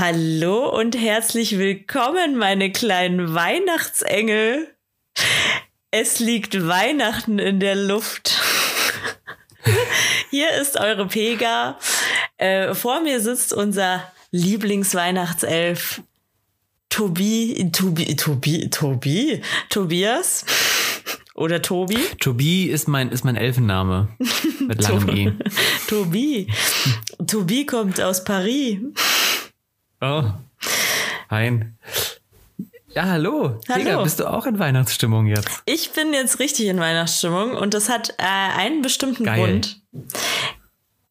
Hallo und herzlich willkommen, meine kleinen Weihnachtsengel. Es liegt Weihnachten in der Luft. Hier ist eure Pega. Äh, vor mir sitzt unser Lieblingsweihnachtself Tobi, Tobi, Tobi, Tobi, Tobias oder Tobi. Tobi ist mein, ist mein Elfenname. Mit langem I. Tobi. Tobi kommt aus Paris. Oh. Hein. Ja, hallo. Hallo. Digga, bist du auch in Weihnachtsstimmung jetzt? Ich bin jetzt richtig in Weihnachtsstimmung und das hat äh, einen bestimmten Geil. Grund.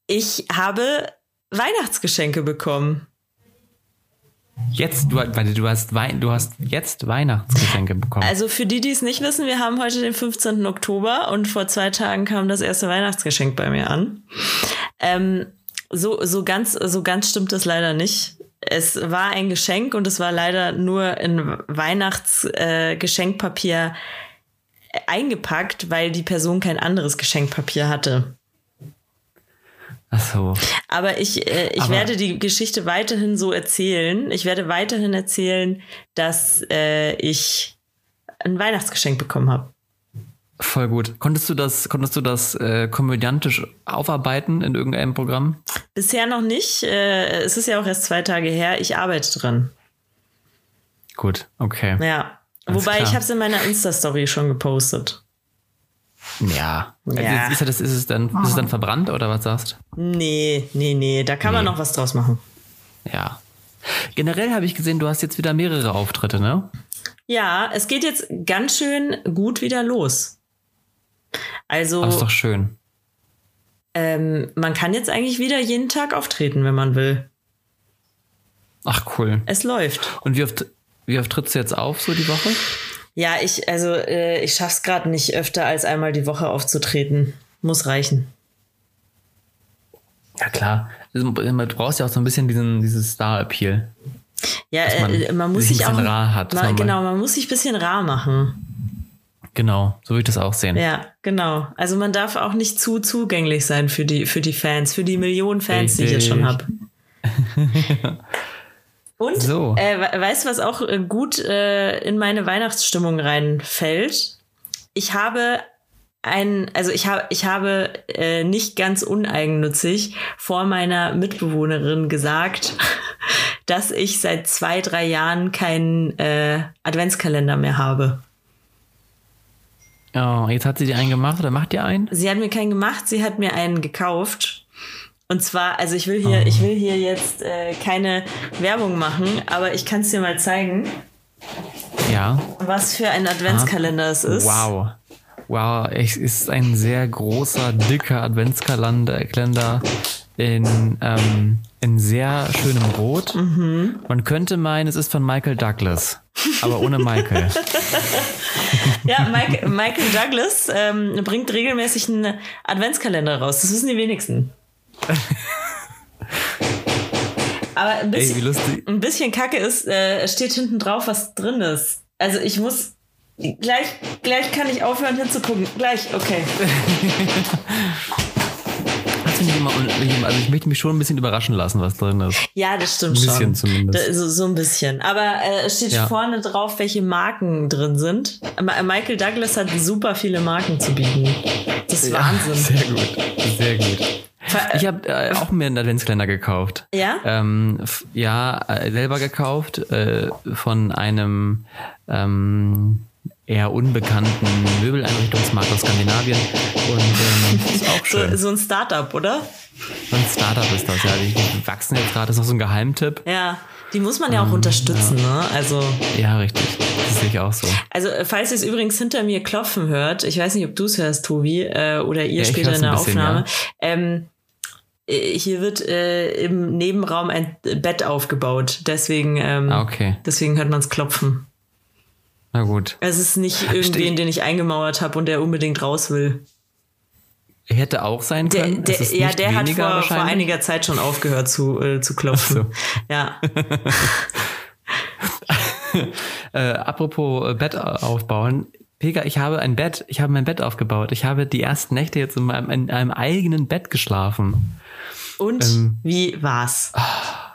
Ich habe Weihnachtsgeschenke bekommen. Jetzt, du, warte, du hast, Wein, du hast jetzt Weihnachtsgeschenke bekommen. Also für die, die es nicht wissen, wir haben heute den 15. Oktober und vor zwei Tagen kam das erste Weihnachtsgeschenk bei mir an. Ähm, so, so ganz, so ganz stimmt das leider nicht. Es war ein Geschenk und es war leider nur in Weihnachtsgeschenkpapier äh, eingepackt, weil die Person kein anderes Geschenkpapier hatte. Ach so. Aber ich, äh, ich Aber- werde die Geschichte weiterhin so erzählen. Ich werde weiterhin erzählen, dass äh, ich ein Weihnachtsgeschenk bekommen habe. Voll gut. Konntest du das, konntest du das äh, komödiantisch aufarbeiten in irgendeinem Programm? Bisher noch nicht. Äh, es ist ja auch erst zwei Tage her. Ich arbeite dran. Gut, okay. Ja. Alles Wobei klar. ich habe es in meiner Insta-Story schon gepostet. Ja. Ja. Ist, ist, ist, es dann, ist es dann verbrannt oder was sagst Nee, nee, nee. Da kann man Nee. noch was draus machen. Ja. Generell habe ich gesehen, du hast jetzt wieder mehrere Auftritte, ne? Ja, es geht jetzt ganz schön gut wieder los. Also, Das ist doch schön. ähm, man kann jetzt eigentlich wieder jeden Tag auftreten, wenn man will. Ach, cool. Es läuft. Und wie oft, wie oft trittst du jetzt auf, so die Woche? Ja, ich, also, äh, ich schaff's gerade nicht öfter als einmal die Woche aufzutreten. Muss reichen. Ja, klar. Also, Du brauchst ja auch so ein bisschen diesen, dieses Star-Appeal. Ja, Dass man äh, man muss sich auch. bisschen rar hat, Man, genau, man muss sich ein bisschen rar machen. Genau, so würde ich das auch sehen. Ja, genau. Also man darf auch nicht zu zugänglich sein für die, für die Fans, für die Millionen Fans, die ich jetzt schon habe. Und So. äh, we- weißt du, was auch äh, gut äh, in meine Weihnachtsstimmung reinfällt? Ich habe ein, also ich habe, ich habe äh, nicht ganz uneigennützig vor meiner Mitbewohnerin gesagt, dass ich seit zwei, drei Jahren keinen äh, Adventskalender mehr habe. Oh, jetzt hat sie dir einen gemacht oder macht dir einen? Sie hat mir keinen gemacht, sie hat mir einen gekauft. Und zwar, also ich will hier, ich will hier jetzt äh, keine Werbung machen, aber ich kann es dir mal zeigen, Ja. was für ein Adventskalender es ist. Wow. Wow, es ist ein sehr großer, dicker Adventskalender Kalender in, ähm, in sehr schönem Rot. Mhm. Man könnte meinen, es ist von Michael Douglas, aber ohne Michael. Ja, Mike, Michael Douglas ähm, bringt regelmäßig einen Adventskalender raus. Das wissen die wenigsten. Aber ein Ey, bisschen, lustig. ein bisschen Kacke ist, äh, steht hinten drauf, was drin ist. Also ich muss gleich, gleich kann ich aufhören hinzugucken. Gleich, okay. Du nicht immer, also ich möchte mich schon ein bisschen überraschen lassen, was drin ist. Ja, das stimmt Ein bisschen schon. zumindest. So, so ein bisschen. Aber äh, es steht Ja. vorne drauf, welche Marken drin sind. Michael Douglas hat super viele Marken zu bieten. Das ist Wahnsinn. Sehr gut, sehr gut. Ver- Ich habe äh, auch mir einen Adventskalender gekauft. Ja? Ähm, ja, äh, selber gekauft äh, von einem ähm, eher unbekannten Möbeleinrichtungsmarkt aus Skandinavien. Und ähm, ist auch schön. So, so ein Startup, oder? So ein Startup ist das, ja. Die, die wachsen jetzt gerade, das ist auch so ein Geheimtipp. Ja. Die muss man ja auch Ähm, unterstützen, ne? Also, Ja, richtig. Das sehe ich auch so. also äh, falls ihr es übrigens hinter mir klopfen hört, ich weiß nicht, ob du es hörst, Tobi, äh, oder ihr Ja, später in der bisschen, Aufnahme. ja. Ähm, äh, hier wird äh, im Nebenraum ein Bett aufgebaut. Deswegen, ähm, Ah, okay. deswegen hört man es klopfen. Na gut. Es ist nicht irgendwen, den ich eingemauert habe und der unbedingt raus will. Hätte auch sein Der, können. Der, ja, der hat vor, vor einiger Zeit schon aufgehört zu, äh, zu klopfen. Ach Ja. Äh, apropos äh, Bett aufbauen. Pega, ich habe ein Bett, ich habe mein Bett aufgebaut. Ich habe die ersten Nächte jetzt in meinem, in einem eigenen Bett geschlafen. Und Ähm. wie war's?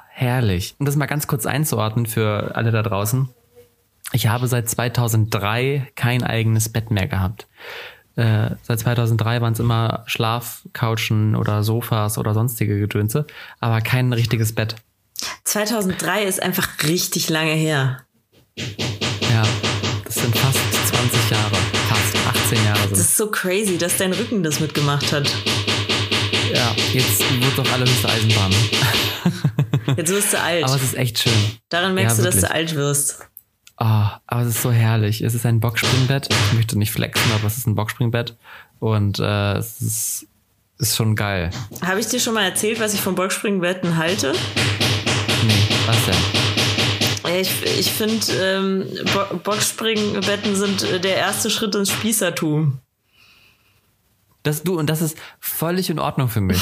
herrlich. Um das mal ganz kurz einzuordnen für alle da draußen. Ich habe seit 2003 kein eigenes Bett mehr gehabt. Äh, seit 2003 waren es immer Schlafcouchen oder Sofas oder sonstige Gedönse, aber kein richtiges Bett. 2003 ist einfach richtig lange her. Ja, das sind fast 20 Jahre, fast 18 Jahre. Das ist so crazy, dass dein Rücken das mitgemacht hat. Ja, jetzt wird doch alle höchste Eisenbahn. Jetzt wirst du alt. Aber es ist echt schön. Daran merkst Ja, du, dass du wirklich. alt wirst. Oh, aber es ist so herrlich. Es ist ein Boxspringbett. Ich möchte nicht flexen, aber es ist ein Boxspringbett. Und äh, es ist, ist schon geil. Habe ich dir schon mal erzählt, was ich von Boxspringbetten halte? Nee, was denn? Ich, ich finde, ähm, Bo Boxspringbetten sind äh, der erste Schritt ins Spießertum. Das du, und das ist völlig in Ordnung für mich.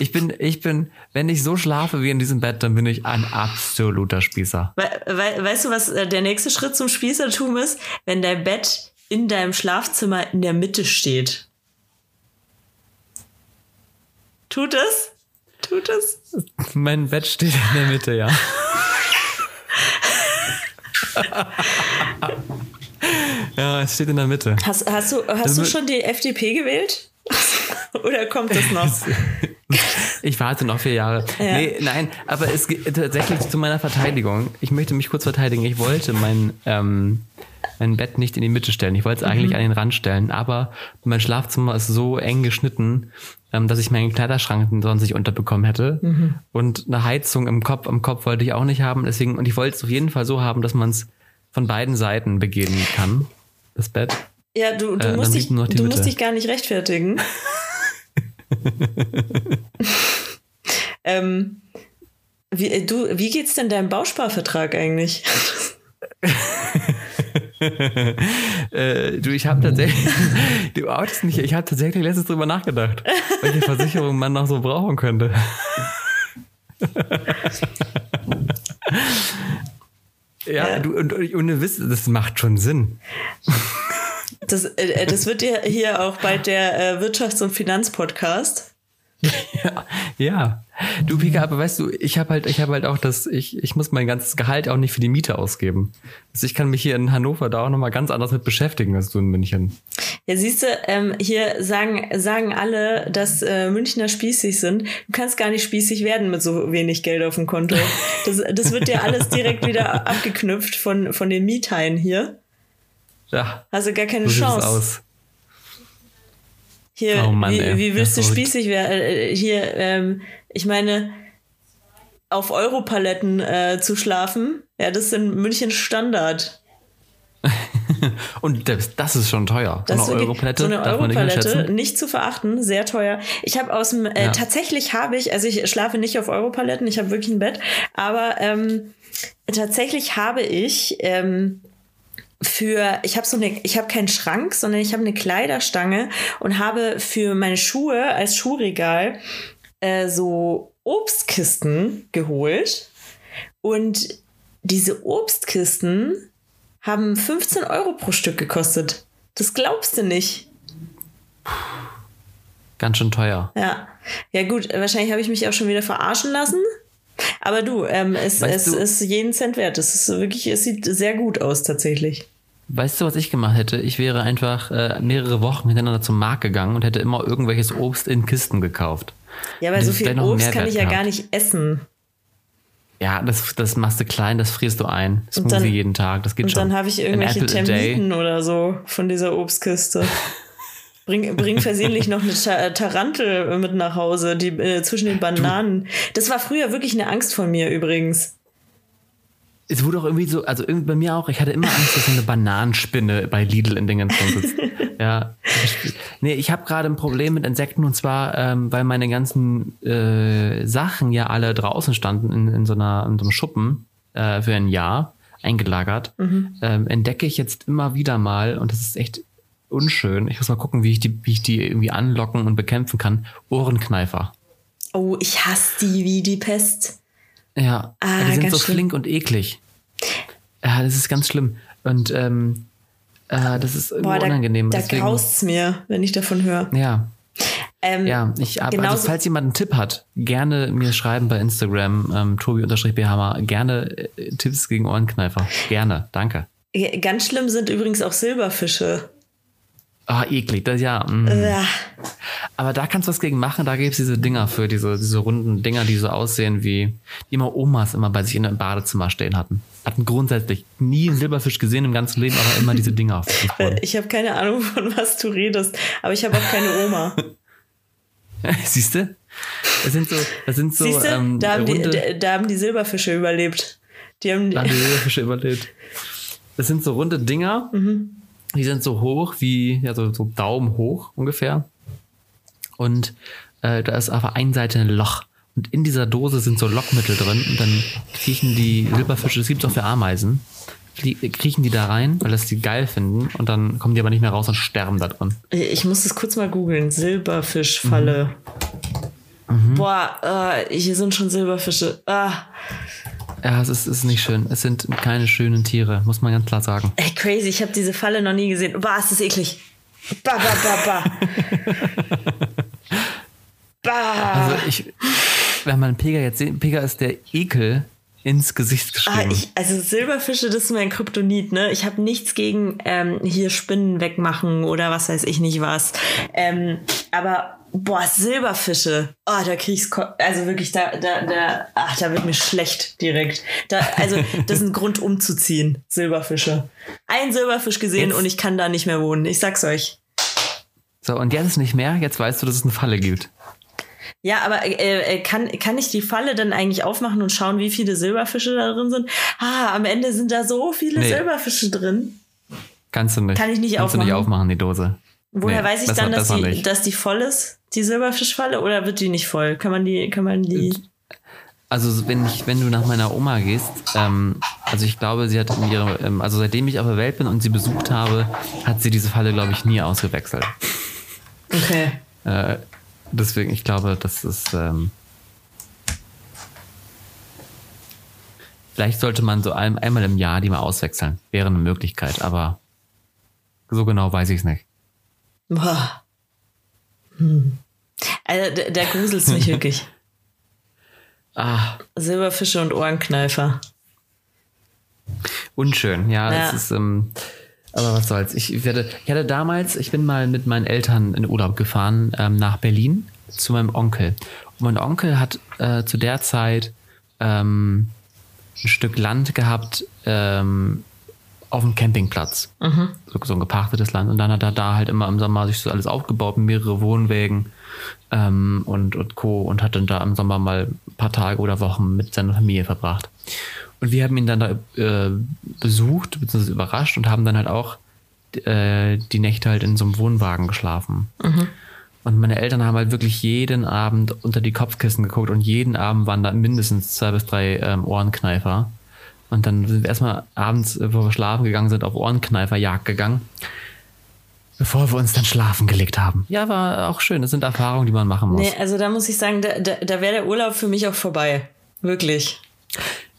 Ich bin, ich bin, wenn ich so schlafe wie in diesem Bett, dann bin ich ein absoluter Spießer. We we weißt du, was äh, der nächste Schritt zum Spießertum ist? Wenn dein Bett in deinem Schlafzimmer in der Mitte steht. Tut es? Tut es? Mein Bett steht in der Mitte, ja. ja, es steht in der Mitte. Hast, hast du, hast du schon die FDP gewählt? Oder kommt das noch? Ich warte noch vier Jahre. Ja. Nee, nein, aber es geht tatsächlich zu meiner Verteidigung. Ich möchte mich kurz verteidigen. Ich wollte mein, ähm, mein Bett nicht in die Mitte stellen. Ich wollte es eigentlich an den Rand stellen, aber mein Schlafzimmer ist so eng geschnitten, ähm, dass ich meinen Kleiderschrank sonst nicht unterbekommen hätte. Und eine Heizung im Kopf, am Kopf wollte ich auch nicht haben. Deswegen, und ich wollte es auf jeden Fall so haben, dass man es von beiden Seiten begehen kann. Das Bett. Ja, du, du, Äh, musst, dich, du musst dich gar nicht rechtfertigen. ähm, wie, äh, du, wie geht's denn deinem Bausparvertrag eigentlich? Äh, du, ich habe tatsächlich, du outest nicht, ich habe tatsächlich letztens drüber nachgedacht, welche Versicherung man noch so brauchen könnte. ja, Ja. du, und, und ohne Wissen, das macht schon Sinn. Das, äh, das wird ja hier auch bald der äh, Wirtschafts- und Finanzpodcast. Ja, ja. Du, Pika, aber weißt du, ich habe halt, ich habe halt auch das, ich, ich muss mein ganzes Gehalt auch nicht für die Miete ausgeben. Also ich kann mich hier in Hannover da auch nochmal ganz anders mit beschäftigen als du in München. Ja, siehst du, ähm, hier sagen, sagen alle, dass äh, Münchner spießig sind. Du kannst gar nicht spießig werden mit so wenig Geld auf dem Konto. Das, das wird dir alles direkt wieder abgeknüpft von, von den Miethaien hier. Ja, Also gar keine so Chance. aus. Hier, Oh Mann, wie, ey. wie willst Das du spießig werden? Äh, hier, ähm, ich meine, auf Europaletten äh, zu schlafen, ja, das ist in München Standard. Und das, das ist schon teuer. Das so eine Europalette so eine nicht nicht zu verachten, sehr teuer. Ich habe aus dem, äh, Ja. tatsächlich habe ich, also ich schlafe nicht auf Europaletten, ich habe wirklich ein Bett, aber ähm, tatsächlich habe ich ähm, für, ich habe so eine, ich habe keinen Schrank, sondern ich habe eine Kleiderstange und habe für meine Schuhe als Schuhregal äh, so Obstkisten geholt. Und diese Obstkisten haben 15 Euro pro Stück gekostet. Das glaubst du nicht. Ganz schön teuer. Ja. Ja, gut, wahrscheinlich habe ich mich auch schon wieder verarschen lassen. Aber du, ähm, es, Weißt es du- ist jeden Cent wert. Es ist wirklich, es sieht sehr gut aus tatsächlich. Weißt du, was ich gemacht hätte? Ich wäre einfach äh, mehrere Wochen hintereinander zum Markt gegangen und hätte immer irgendwelches Obst in Kisten gekauft. Ja, weil so viel Obst kann ich ja gar gehabt. nicht essen. Ja, das, das machst du klein, das frierst du ein. Smoothie dann- jeden Tag, das geht Und schon. dann habe ich irgendwelche. Termiten oder so von dieser Obstkiste. Bring, bring versehentlich noch eine Ta Tarantel mit nach Hause, die äh, zwischen den Bananen. Das war früher wirklich eine Angst von mir übrigens. Es wurde auch irgendwie so, also irgendwie bei mir auch, ich hatte immer Angst, dass so eine Bananenspinne bei Lidl in Dingen drin sitzt. ja. Nee, ich habe gerade ein Problem mit Insekten und zwar, ähm, weil meine ganzen äh, Sachen ja alle draußen standen in, in, so, einer, in so einem Schuppen äh, für ein Jahr eingelagert, Mhm. ähm, entdecke ich jetzt immer wieder mal und das ist echt unschön. Ich muss mal gucken, wie ich die, wie ich die irgendwie anlocken und bekämpfen kann. Ohrenkneifer. Oh, ich hasse die wie die Pest. Ja, Ah, die sind so schlimm. flink und eklig. Ja, das ist ganz schlimm. Und ähm, äh, das ist Boah, da, unangenehm. da Deswegen, graust's mir, wenn ich davon höre. ja. Ähm, Ja, ich hab, also falls jemand einen Tipp hat, gerne mir schreiben bei Instagram, ähm, Tobi-Bhammer, gerne äh, Tipps gegen Ohrenkneifer. Gerne, danke. Ganz schlimm sind übrigens auch Silberfische. Ah, eklig, das ja. mm. Aber da kannst du was gegen machen, da gibt's diese Dinger für, diese, diese runden Dinger, die so aussehen wie, die immer Omas immer bei sich in einem Badezimmer stehen hatten. Hatten grundsätzlich nie einen Silberfisch gesehen im ganzen Leben, aber immer diese Dinger. Ich habe keine Ahnung, von was du redest, aber ich habe auch keine Oma. Siehst du? Das sind so, das sind so Siehst du, ähm, da, haben die, runde, da, da haben die Silberfische überlebt. Die haben, da haben die Silberfische überlebt. Das sind so runde Dinger, Mhm. Die sind so hoch wie, ja, so, so Daumen hoch ungefähr. Und äh, da ist auf der einen Seite ein Loch. Und in dieser Dose sind so Lockmittel drin. Und dann kriechen die Silberfische, das gibt's auch für Ameisen, kriechen die da rein, weil das die geil finden. Und dann kommen die aber nicht mehr raus und sterben da drin. ich muss das kurz mal googeln. Silberfischfalle. Mhm. Boah, äh, hier sind schon Silberfische. Ah, Ja, es ist, ist nicht schön. Es sind keine schönen Tiere, muss man ganz klar sagen. ey, crazy. Ich habe diese Falle noch nie gesehen. Boah, ist das eklig. Bah, bah, bah, bah. bah. Also ich, wenn man Pega jetzt sieht, Pega ist der Ekel ins Gesicht Ah, geschrieben. ich, also Silberfische, das ist mein Kryptonit, ne? Ich habe nichts gegen ähm, hier Spinnen wegmachen oder was weiß ich nicht was. Ähm, aber boah, Silberfische, oh, da krieg's Ko also wirklich da da da ach, da wird mir schlecht direkt. Da also das ist ein Grund umzuziehen, Silberfische. Ein Silberfisch gesehen Jetzt- und ich kann da nicht mehr wohnen. Ich sag's euch. so, und jetzt nicht mehr, jetzt weißt du, dass es eine Falle gibt. Ja, aber äh, äh, kann, kann ich die Falle dann eigentlich aufmachen und schauen, wie viele Silberfische da drin sind? Ah, am Ende sind da so viele Nee. Silberfische drin. Kannst du nicht. Kann ich nicht Kannst du nicht aufmachen? aufmachen, die Dose. Woher Nee, weiß ich dann, dass die, dass die voll ist, die Silberfischfalle, oder wird die nicht voll? Kann man die, kann man die. Also wenn ich, wenn du nach meiner Oma gehst, ähm, also ich glaube, sie hat in ihrer, ähm, also seitdem ich auf der Welt bin und sie besucht habe, hat sie diese Falle, glaube ich, nie ausgewechselt. Okay. Äh, deswegen, ich glaube, das ist. Ähm, vielleicht sollte man so ein, einmal im Jahr die mal auswechseln. Wäre eine Möglichkeit, aber so genau weiß ich es nicht. Boah. Hm. Also, der, der gruselt mich wirklich. Ah, Silberfische und Ohrenkneifer. unschön, ja. Ja. Es ist, ähm, aber was soll's. Ich werde, ich hatte damals, ich bin mal mit meinen Eltern in Urlaub gefahren ähm, nach Berlin zu meinem Onkel. Und mein Onkel hat äh, zu der Zeit ähm, ein Stück Land gehabt ähm, auf dem Campingplatz. So, so ein gepachtetes Land. Und dann hat er da halt immer im Sommer sich so alles aufgebaut, mehrere Wohnwägen ähm, und, und Co. Und hat dann da im Sommer mal ein paar Tage oder Wochen mit seiner Familie verbracht. Und wir haben ihn dann da äh, besucht, beziehungsweise überrascht und haben dann halt auch äh, die Nächte halt in so einem Wohnwagen geschlafen. Und meine Eltern haben halt wirklich jeden Abend unter die Kopfkissen geguckt und jeden Abend waren da mindestens zwei bis drei ähm, Ohrenkneifer. Und dann sind wir erstmal abends, bevor wir schlafen gegangen sind, auf Ohrenkneiferjagd gegangen. Bevor wir uns dann schlafen gelegt haben. Ja, war auch schön. Das sind Erfahrungen, die man machen muss. Nee, also da muss ich sagen, da, da, da wäre der Urlaub für mich auch vorbei. Wirklich.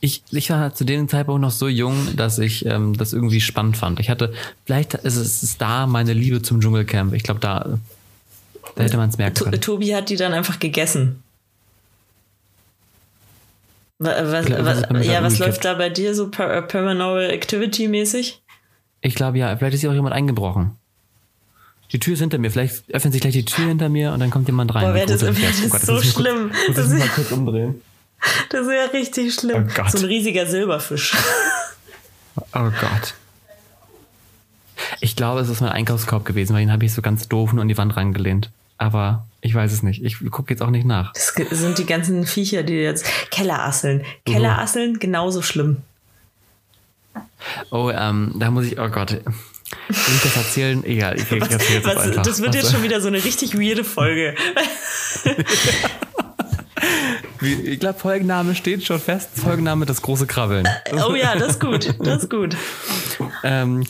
Ich, ich war zu dem Zeitpunkt noch so jung, dass ich ähm, das irgendwie spannend fand. Ich hatte, vielleicht ist es ist da meine Liebe zum Dschungelcamp. Ich glaube, da, da hätte man es merken können. Tobi hat die dann einfach gegessen. Wa- Was, das was, ist ja, was läuft da bei dir so per äh, Paranormal Activity mäßig? Ich glaube ja, vielleicht ist hier auch jemand eingebrochen. Die Tür ist hinter mir. Vielleicht öffnet sich gleich die Tür hinter mir und dann kommt jemand rein. Boah, Wie wär das- wär das Gott, so muss ich mal schlimm. Kurz, muss Das ist- mal kurz umdrehen. Das ist ja richtig schlimm. Oh so ein riesiger Silberfisch. Oh Gott. Ich glaube, es ist mein Einkaufskorb gewesen, weil den habe ich so ganz doof nur an die Wand rangelehnt. Aber ich weiß es nicht. Ich gucke jetzt auch nicht nach. Das sind die ganzen Viecher, die jetzt. Kellerasseln. Kellerasseln genauso schlimm. Oh, ähm, da muss ich, oh Gott. Will ich das erzählen? Egal, ich, ich erzähle Was, einfach. das wird jetzt Also, schon wieder so eine richtig weirde Folge. Ich glaube, Folgenname steht schon fest. Folgenname Das große Krabbeln. Oh ja, das ist gut. Das ist gut. Ähm,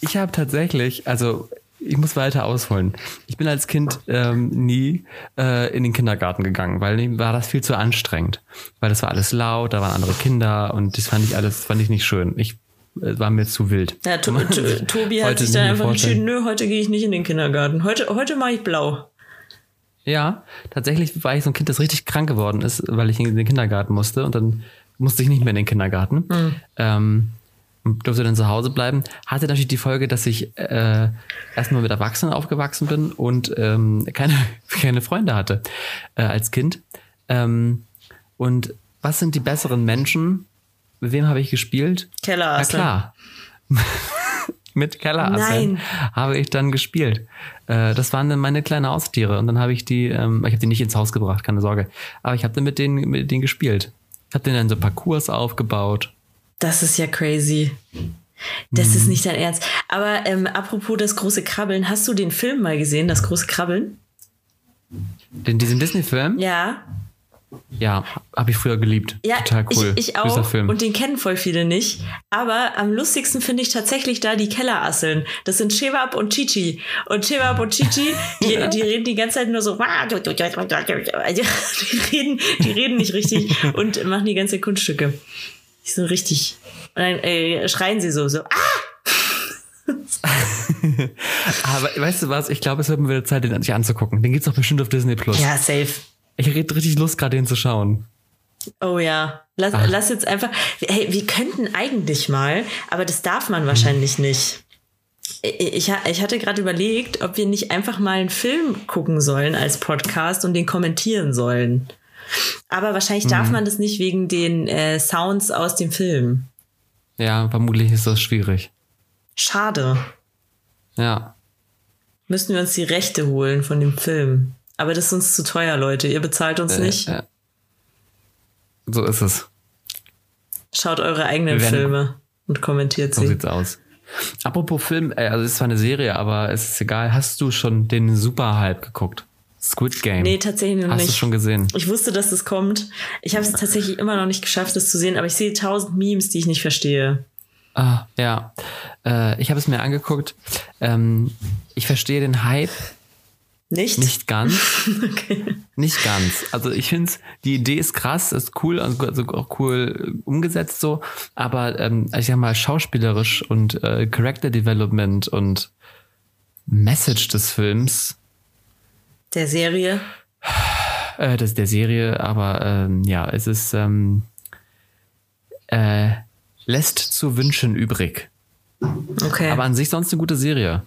ich habe tatsächlich, also ich muss weiter ausholen. Ich bin als Kind ähm, nie äh, in den Kindergarten gegangen, weil mir war das viel zu anstrengend. Weil das war alles laut, da waren andere Kinder und das fand ich alles, fand ich nicht schön. Ich äh, war mir zu wild. Ja, to to Tobi hat sich dann einfach vorstellen. entschieden, nö, heute gehe ich nicht in den Kindergarten. Heute, heute mache ich blau. Ja, tatsächlich war ich so ein Kind, das richtig krank geworden ist, weil ich in den Kindergarten musste und dann musste ich nicht mehr in den Kindergarten. Mhm. Ähm, und durfte dann zu Hause bleiben. Hatte natürlich die Folge, dass ich äh, erstmal mit Erwachsenen aufgewachsen bin und ähm, keine, keine Freunde hatte äh, als Kind. Ähm, und was sind die besseren Menschen? Mit wem habe ich gespielt? Keller. Na klar. mit Kellerasseln habe ich dann gespielt. Äh, das waren dann meine kleinen Haustiere und dann habe ich die, ähm, ich habe die nicht ins Haus gebracht, keine Sorge, aber ich habe dann mit denen, mit denen gespielt. Ich habe denen dann so Parcours aufgebaut. Das ist ja crazy. Das mhm. ist nicht dein Ernst. Aber ähm, apropos das große Krabbeln, hast du den Film mal gesehen, das große Krabbeln? Den, diesen Disney-Film? Ja. Ja, habe ich früher geliebt. Ja, Total cool. Ich, ich auch. Film. Und den kennen voll viele nicht. Aber am lustigsten finde ich tatsächlich da die Kellerasseln. Das sind Shewab und Chichi. Und Shewab und Chichi, die, die reden die ganze Zeit nur so. Die reden, die reden nicht richtig und machen die ganze Kunststücke. Die sind richtig. Und dann äh, schreien sie so, so, ah! Aber weißt du was? Ich glaube, es wird mir wieder Zeit, den sich anzugucken. Den gibt's doch bestimmt auf Disney Plus. Ja, safe. Ich hätte richtig Lust, gerade den zu schauen. Oh ja. Lass, lass jetzt einfach. Hey, wir könnten eigentlich mal, aber das darf man wahrscheinlich nicht. Ich, ich hatte gerade überlegt, ob wir nicht einfach mal einen Film gucken sollen als Podcast und den kommentieren sollen. Aber wahrscheinlich darf mhm. man das nicht wegen den äh, Sounds aus dem Film. Ja, vermutlich ist das schwierig. Schade. Ja. Müssen wir uns die Rechte holen von dem Film. Aber das ist uns zu teuer, Leute. Ihr bezahlt uns äh, nicht. Äh. So ist es. Schaut eure eigenen Filme und kommentiert sie. So sieht's aus. Apropos Film, äh, also es ist zwar eine Serie, aber es ist egal. Hast du schon den Superhype geguckt? Squid Game. Nee, tatsächlich noch Hast nicht. Hast du schon gesehen? Ich wusste, dass das kommt. Ich habe es tatsächlich immer noch nicht geschafft, das zu sehen, aber ich sehe tausend Memes, die ich nicht verstehe. Ah, ja. Äh, ich habe es mir angeguckt. Ähm, ich verstehe den Hype. Nicht? Nicht ganz. okay. Nicht ganz. Also ich finde die Idee ist krass, ist cool, also, also auch cool umgesetzt so, aber ähm, ich sag mal schauspielerisch und äh, Character Development und Message des Films der Serie? Äh, das der Serie, aber ähm, ja, es ist ähm, äh, lässt zu wünschen übrig. Okay. Aber an sich sonst eine gute Serie.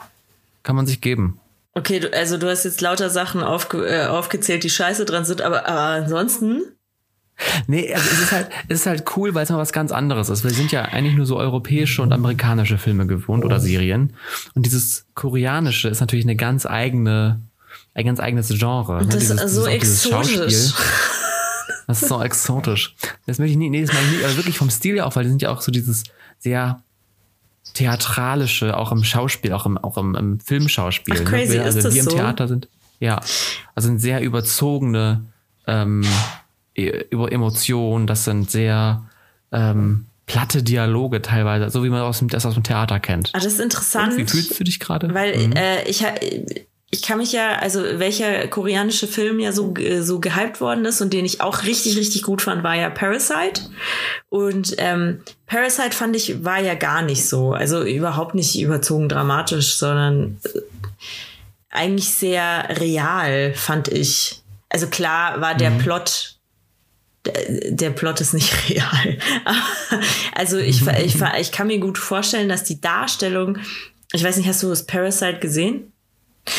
Kann man sich geben. Okay, du, also du hast jetzt lauter Sachen aufge, äh, aufgezählt, die scheiße dran sind, aber, aber ansonsten? Nee, also es ist halt, es ist halt cool, weil es mal was ganz anderes ist. Wir sind ja eigentlich nur so europäische und amerikanische Filme gewohnt oder Serien. Und dieses koreanische ist natürlich eine ganz eigene ein ganz eigenes Genre. Ne? das ne? dieses, ist so exotisch. Das ist so exotisch. Das möchte ich nie, nee, das meine ich nicht, aber wirklich vom Stil ja auch, weil die sind ja auch so dieses sehr theatralische, auch im Schauspiel, auch im, auch im, im Filmschauspiel. Ach, ne? crazy, ne? Also ist wir im Theater sind, ja, also sind sehr überzogene ähm, e, über Emotionen, das sind sehr ähm, platte Dialoge teilweise, so wie man aus dem, das aus dem Theater kennt. Ah, das ist interessant. Und wie fühlst du dich gerade? Weil mhm. äh, ich, ich kann mich ja, also welcher koreanische Film ja so, so gehypt worden ist und den ich auch richtig, richtig gut fand, war ja Parasite. Und ähm, Parasite fand ich, war ja gar nicht so. Also überhaupt nicht überzogen dramatisch, sondern äh, eigentlich sehr real, fand ich. Also klar war der mhm. Plot der Plot ist nicht real. also ich, ich, ich kann mir gut vorstellen, dass die Darstellung, ich weiß nicht, hast du das Parasite gesehen?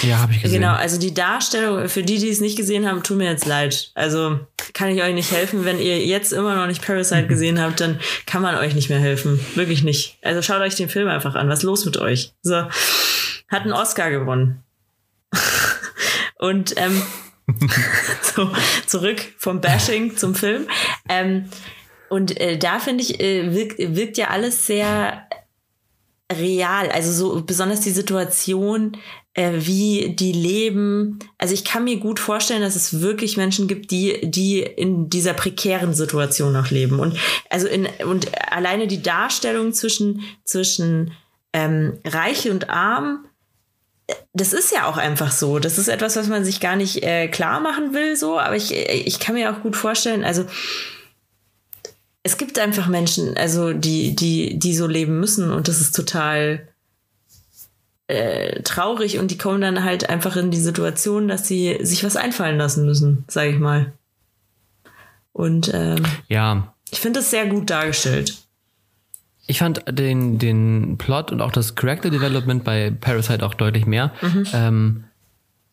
Ja, habe ich gesehen. Genau, also die Darstellung, für die, die es nicht gesehen haben, tut mir jetzt leid. Also kann ich euch nicht helfen. Wenn ihr jetzt immer noch nicht Parasite gesehen habt, dann kann man euch nicht mehr helfen. Wirklich nicht. Also schaut euch den Film einfach an. Was ist los mit euch? So. Hat einen Oscar gewonnen. Und ähm, so, zurück vom Bashing zum Film. Ähm, und äh, da finde ich, äh, wirkt, wirkt ja alles sehr real. Also so besonders die Situation, äh, wie die leben. Also ich kann mir gut vorstellen, dass es wirklich Menschen gibt, die, die in dieser prekären Situation noch leben. Und also in, und alleine die Darstellung zwischen, zwischen ähm, Reich und Arm, das ist ja auch einfach so. Das ist etwas, was man sich gar nicht äh, klar machen will, so, aber ich, ich kann mir auch gut vorstellen, also es gibt einfach Menschen, also die, die, die so leben müssen und das ist total äh, traurig und die kommen dann halt einfach in die Situation, dass sie sich was einfallen lassen müssen, sage ich mal. Und ähm, Ja, ich finde das sehr gut dargestellt. ich fand den, den Plot und auch das Character Development bei Parasite auch deutlich mehr. Ähm,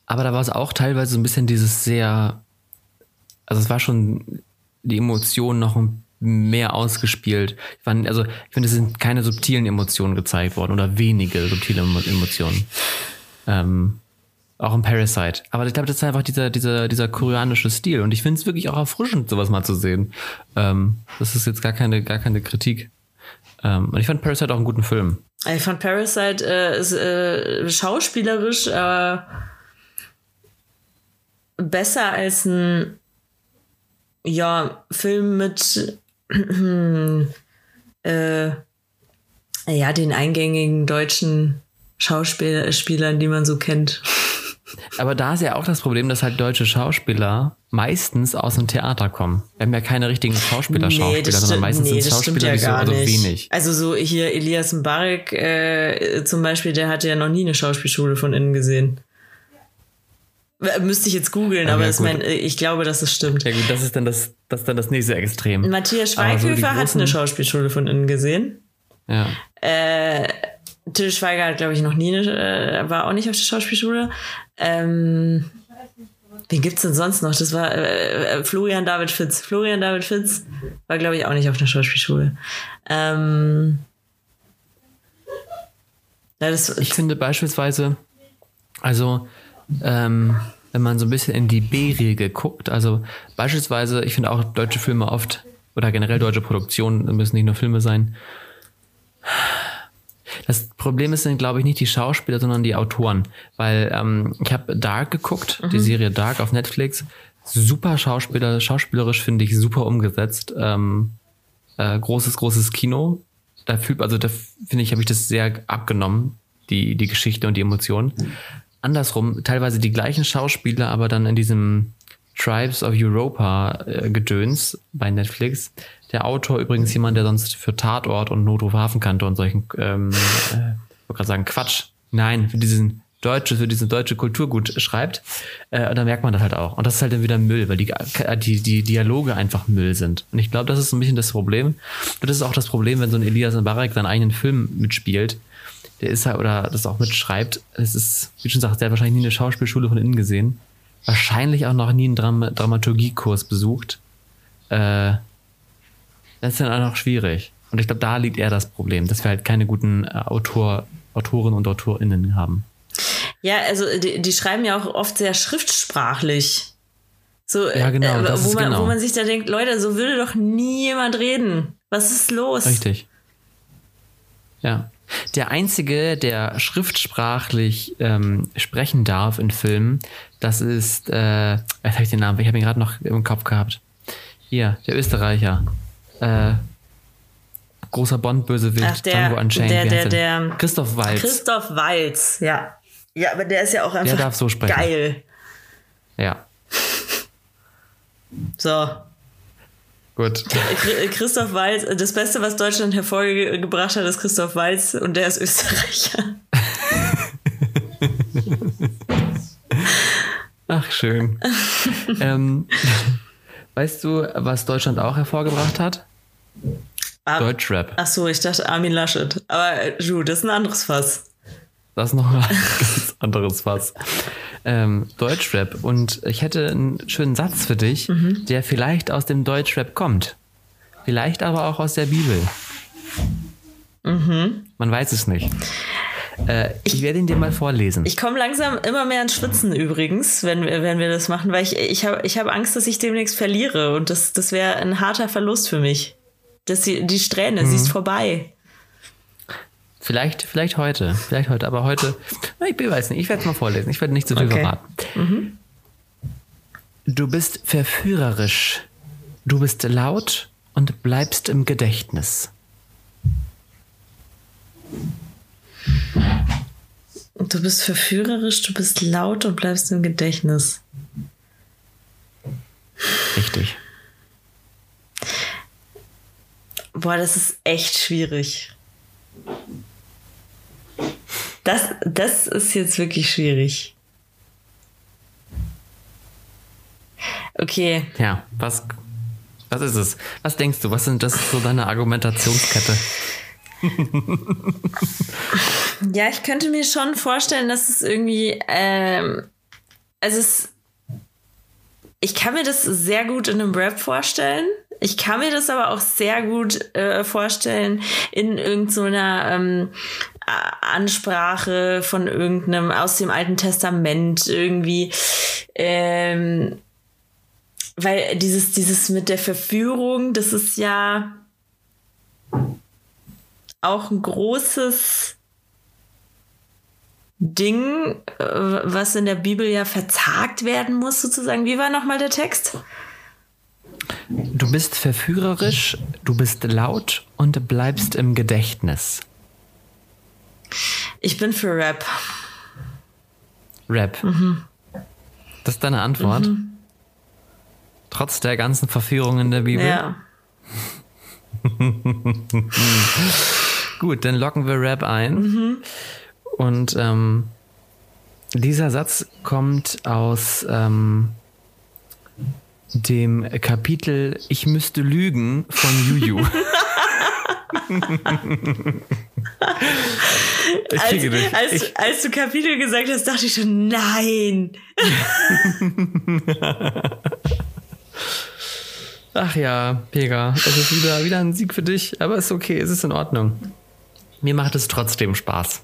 aber da war es auch teilweise so ein bisschen dieses sehr, also es war schon die Emotionen noch mehr ausgespielt. Ich fand, also ich finde, es sind keine subtilen Emotionen gezeigt worden oder wenige subtile Emo- Emotionen. Ähm, auch im Parasite. Aber ich glaube, das ist einfach dieser, dieser, dieser koreanische Stil. Und ich finde es wirklich auch erfrischend, sowas mal zu sehen. Ähm, das ist jetzt gar keine, gar keine Kritik. Ähm, und ich fand Parasite auch einen guten Film. Ich fand Parasite äh, ist äh, schauspielerisch äh, besser als ein ja, Film mit äh, ja, den eingängigen deutschen Schauspielern, die man so kennt. Aber da ist ja auch das Problem, dass halt deutsche Schauspieler meistens aus dem Theater kommen. Wir haben ja keine richtigen Schauspieler-Schauspieler, sondern stimmt- meistens nee, sind das stimmt Schauspieler, die so also nicht. wenig. Also so hier Elias Mbarek äh, zum Beispiel, der hatte ja noch nie eine Schauspielschule von innen gesehen. Müsste ich jetzt googeln, Ja, aber ja, gut. mein, äh, ich glaube, dass es stimmt. Ja gut, das ist dann das, das dann das nächste Extrem. Matthias Aber so Schweighöfer hat eine Schauspielschule von innen gesehen. Ja. Äh, Till Schweiger hat, glaube ich, noch nie eine, äh, war auch nicht auf der Schauspielschule. Ähm, wen gibt's denn sonst noch? Das war äh, äh, Florian David Fitz. Florian David Fitz war, glaube ich, auch nicht auf der Schauspielschule. Ähm, ja, das, Ich finde beispielsweise, also ähm, wenn man so ein bisschen in die B-Regel guckt, also beispielsweise, ich finde auch deutsche Filme oft oder generell deutsche Produktionen müssen nicht nur Filme sein. Das Problem ist dann, glaube ich, nicht die Schauspieler, sondern die Autoren. Weil ähm, ich habe Dark geguckt, die Serie Dark auf Netflix. Super Schauspieler, schauspielerisch finde ich super umgesetzt. Ähm, äh, großes, großes Kino. Da fühlt, also da finde ich, habe ich das sehr abgenommen, die, die Geschichte und die Emotionen. Andersrum, teilweise die gleichen Schauspieler, aber dann in diesem Tribes of Europa äh, Gedöns bei Netflix. Der Autor übrigens jemand, der sonst für Tatort und Notruf Hafenkante und solchen, ähm, äh, wollte gerade sagen, Quatsch. Nein, für diesen deutsche, für diese deutsche Kulturgut schreibt. Äh, und da merkt man das halt auch. Und das ist halt dann wieder Müll, weil die, äh, die, die Dialoge einfach Müll sind. Und ich glaube, das ist so ein bisschen das Problem. Und das ist auch das Problem, wenn so ein Elias Mbarek seinen eigenen Film mitspielt. Der ist halt, oder das auch mitschreibt. Es ist, wie schon sagst, der hat wahrscheinlich nie eine Schauspielschule von innen gesehen. Wahrscheinlich auch noch nie einen Dram Dramaturgiekurs besucht. Äh, das ist dann auch noch schwierig. Und ich glaube, da liegt eher das Problem, dass wir halt keine guten äh, Autor, Autoren und AutorInnen haben. ja, also die, die schreiben ja auch oft sehr schriftsprachlich. So, Ja, genau, äh, wo, man, genau. wo man sich da denkt, Leute, so würde doch nie jemand reden. Was ist los? Richtig. Ja. Der einzige, der schriftsprachlich ähm, sprechen darf in Filmen, das ist, äh, jetzt habe ich den Namen, ich habe ihn gerade noch im Kopf gehabt. Hier, der Österreicher. Äh, großer Bond-Bösewicht, Ach, der- Django Unchained. der- der- er? der- Christoph Waltz. Christoph Walz, ja. Ja, aber der ist ja auch einfach darf so sprechen. geil. ja, So. Gut. Chri- Christoph Walz, das Beste, was Deutschland hervorgebracht hat, ist Christoph Walz und der ist Österreicher. Ach, schön. ähm, weißt du, was Deutschland auch hervorgebracht hat? Ah, Deutschrap. Ach so, ich dachte Armin Laschet. Aber äh, Ju, das ist ein anderes Fass. Das ist noch ein ganz anderes Fass. Ähm, Deutschrap. Und ich hätte einen schönen Satz für dich, der vielleicht aus dem Deutschrap kommt. Vielleicht aber auch aus der Bibel. Man weiß es nicht. Äh, ich werde ihn dir mal vorlesen. Ich komme langsam immer mehr ins Schwitzen übrigens, wenn, wir- wenn wir das machen, weil ich, ich habe ich hab Angst, dass ich demnächst verliere und das, das wäre ein harter Verlust für mich. Das, die, die Strähne, sie ist vorbei. Vielleicht, vielleicht heute. Vielleicht heute. Aber heute, ich weiß nicht. Ich werde es mal vorlesen. Ich werde nicht zu viel Okay. verraten. Du bist verführerisch. Du bist laut und bleibst im Gedächtnis. Du bist verführerisch, du bist laut und bleibst im Gedächtnis. Richtig. Boah, das ist echt schwierig. Das, das ist jetzt wirklich schwierig. Okay. Ja, was, was ist es? Was denkst du? Was sind das so deine Argumentationskette? ja, ich könnte mir schon vorstellen, dass es irgendwie, ähm, also es, ich kann mir das sehr gut in einem Rap vorstellen. Ich kann mir das aber auch sehr gut äh, vorstellen in irgendeiner so ähm, Ansprache von irgendeinem aus dem Alten Testament irgendwie. Ähm, weil dieses, dieses mit der Verführung, das ist ja auch ein großes Ding, äh, was in der Bibel ja verzagt werden muss, sozusagen. Wie war nochmal der Text? Du bist verführerisch, du bist laut und bleibst im Gedächtnis. Ich bin für Rap. Rap. Mhm. Das ist deine Antwort? Mhm. Trotz der ganzen Verführungen der Bibel? Ja. Gut, dann locken wir Rap ein. Mhm. Und ähm, dieser Satz kommt aus ähm, dem Kapitel Ich müsste lügen von Juju. als, als, ich, als, du Kapitel gesagt hast, dachte ich schon, nein. Ach ja, Pega, es ist wieder, wieder ein Sieg für dich, aber es ist okay, es ist in Ordnung. Mir macht es trotzdem Spaß.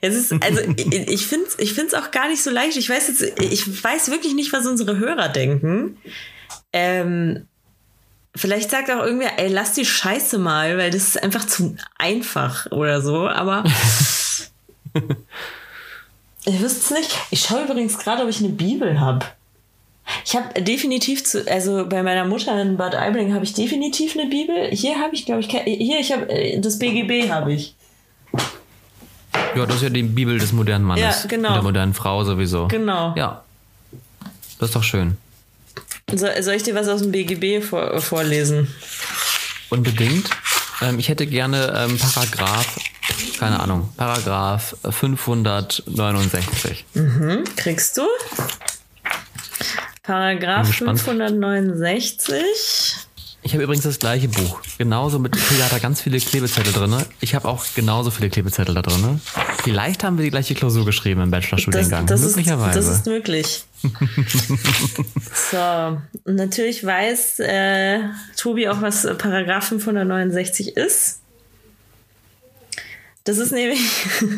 Es ist, also ich finde es ich find's auch gar nicht so leicht. Ich weiß jetzt, ich weiß wirklich nicht, was unsere Hörer denken. Ähm, vielleicht sagt auch irgendwer, ey, lass die Scheiße mal, weil das ist einfach zu einfach oder so, aber ich wüsste es nicht. Ich schaue übrigens gerade, ob ich eine Bibel habe. Ich habe definitiv zu, also bei meiner Mutter in Bad Aibling habe ich definitiv eine Bibel. Hier habe ich, glaube ich, hier, ich habe äh, das BGB habe ich. Ja, das ist ja die Bibel des modernen Mannes. Ja, genau. Der modernen Frau sowieso. Genau. Ja. Das ist doch schön. So, soll ich dir was aus dem BGB vor, vorlesen? Unbedingt. Ähm, ich hätte gerne ähm, Paragraph, keine Ahnung, Paragraph 569. Mhm, kriegst du? Paragraph 569. Ich habe übrigens das gleiche Buch. Genauso mit, Peter hat da ganz viele Klebezettel drin. Ich habe auch genauso viele Klebezettel da drin. Vielleicht haben wir die gleiche Klausur geschrieben im Bachelorstudiengang. Das, das Möglicherweise. Ist, das ist möglich. so, und natürlich weiß äh, Tobi auch, was Paragraph 569 ist. Das ist nämlich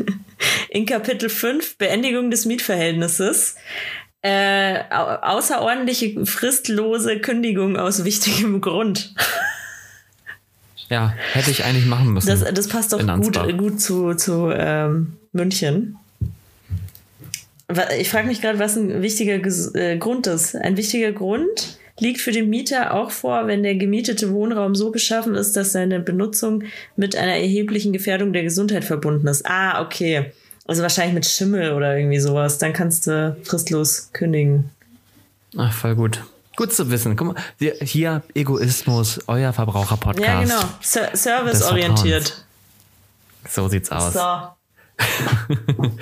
in Kapitel 5 Beendigung des Mietverhältnisses äh, außerordentliche fristlose Kündigung aus wichtigem Grund. Ja, hätte ich eigentlich machen müssen. Das, das passt doch gut, gut zu, zu ähm, München. Ich frage mich gerade, was ein wichtiger äh, Grund ist. Ein wichtiger Grund liegt für den Mieter auch vor, wenn der gemietete Wohnraum so beschaffen ist, dass seine Benutzung mit einer erheblichen Gefährdung der Gesundheit verbunden ist. Ah, okay. Also wahrscheinlich mit Schimmel oder irgendwie sowas. Dann kannst du fristlos kündigen. Ach, voll gut. Gut zu wissen. Guck mal, hier Egoismus, euer Verbraucher-Podcast. Ja, genau. Ser Serviceorientiert. So sieht's aus. So.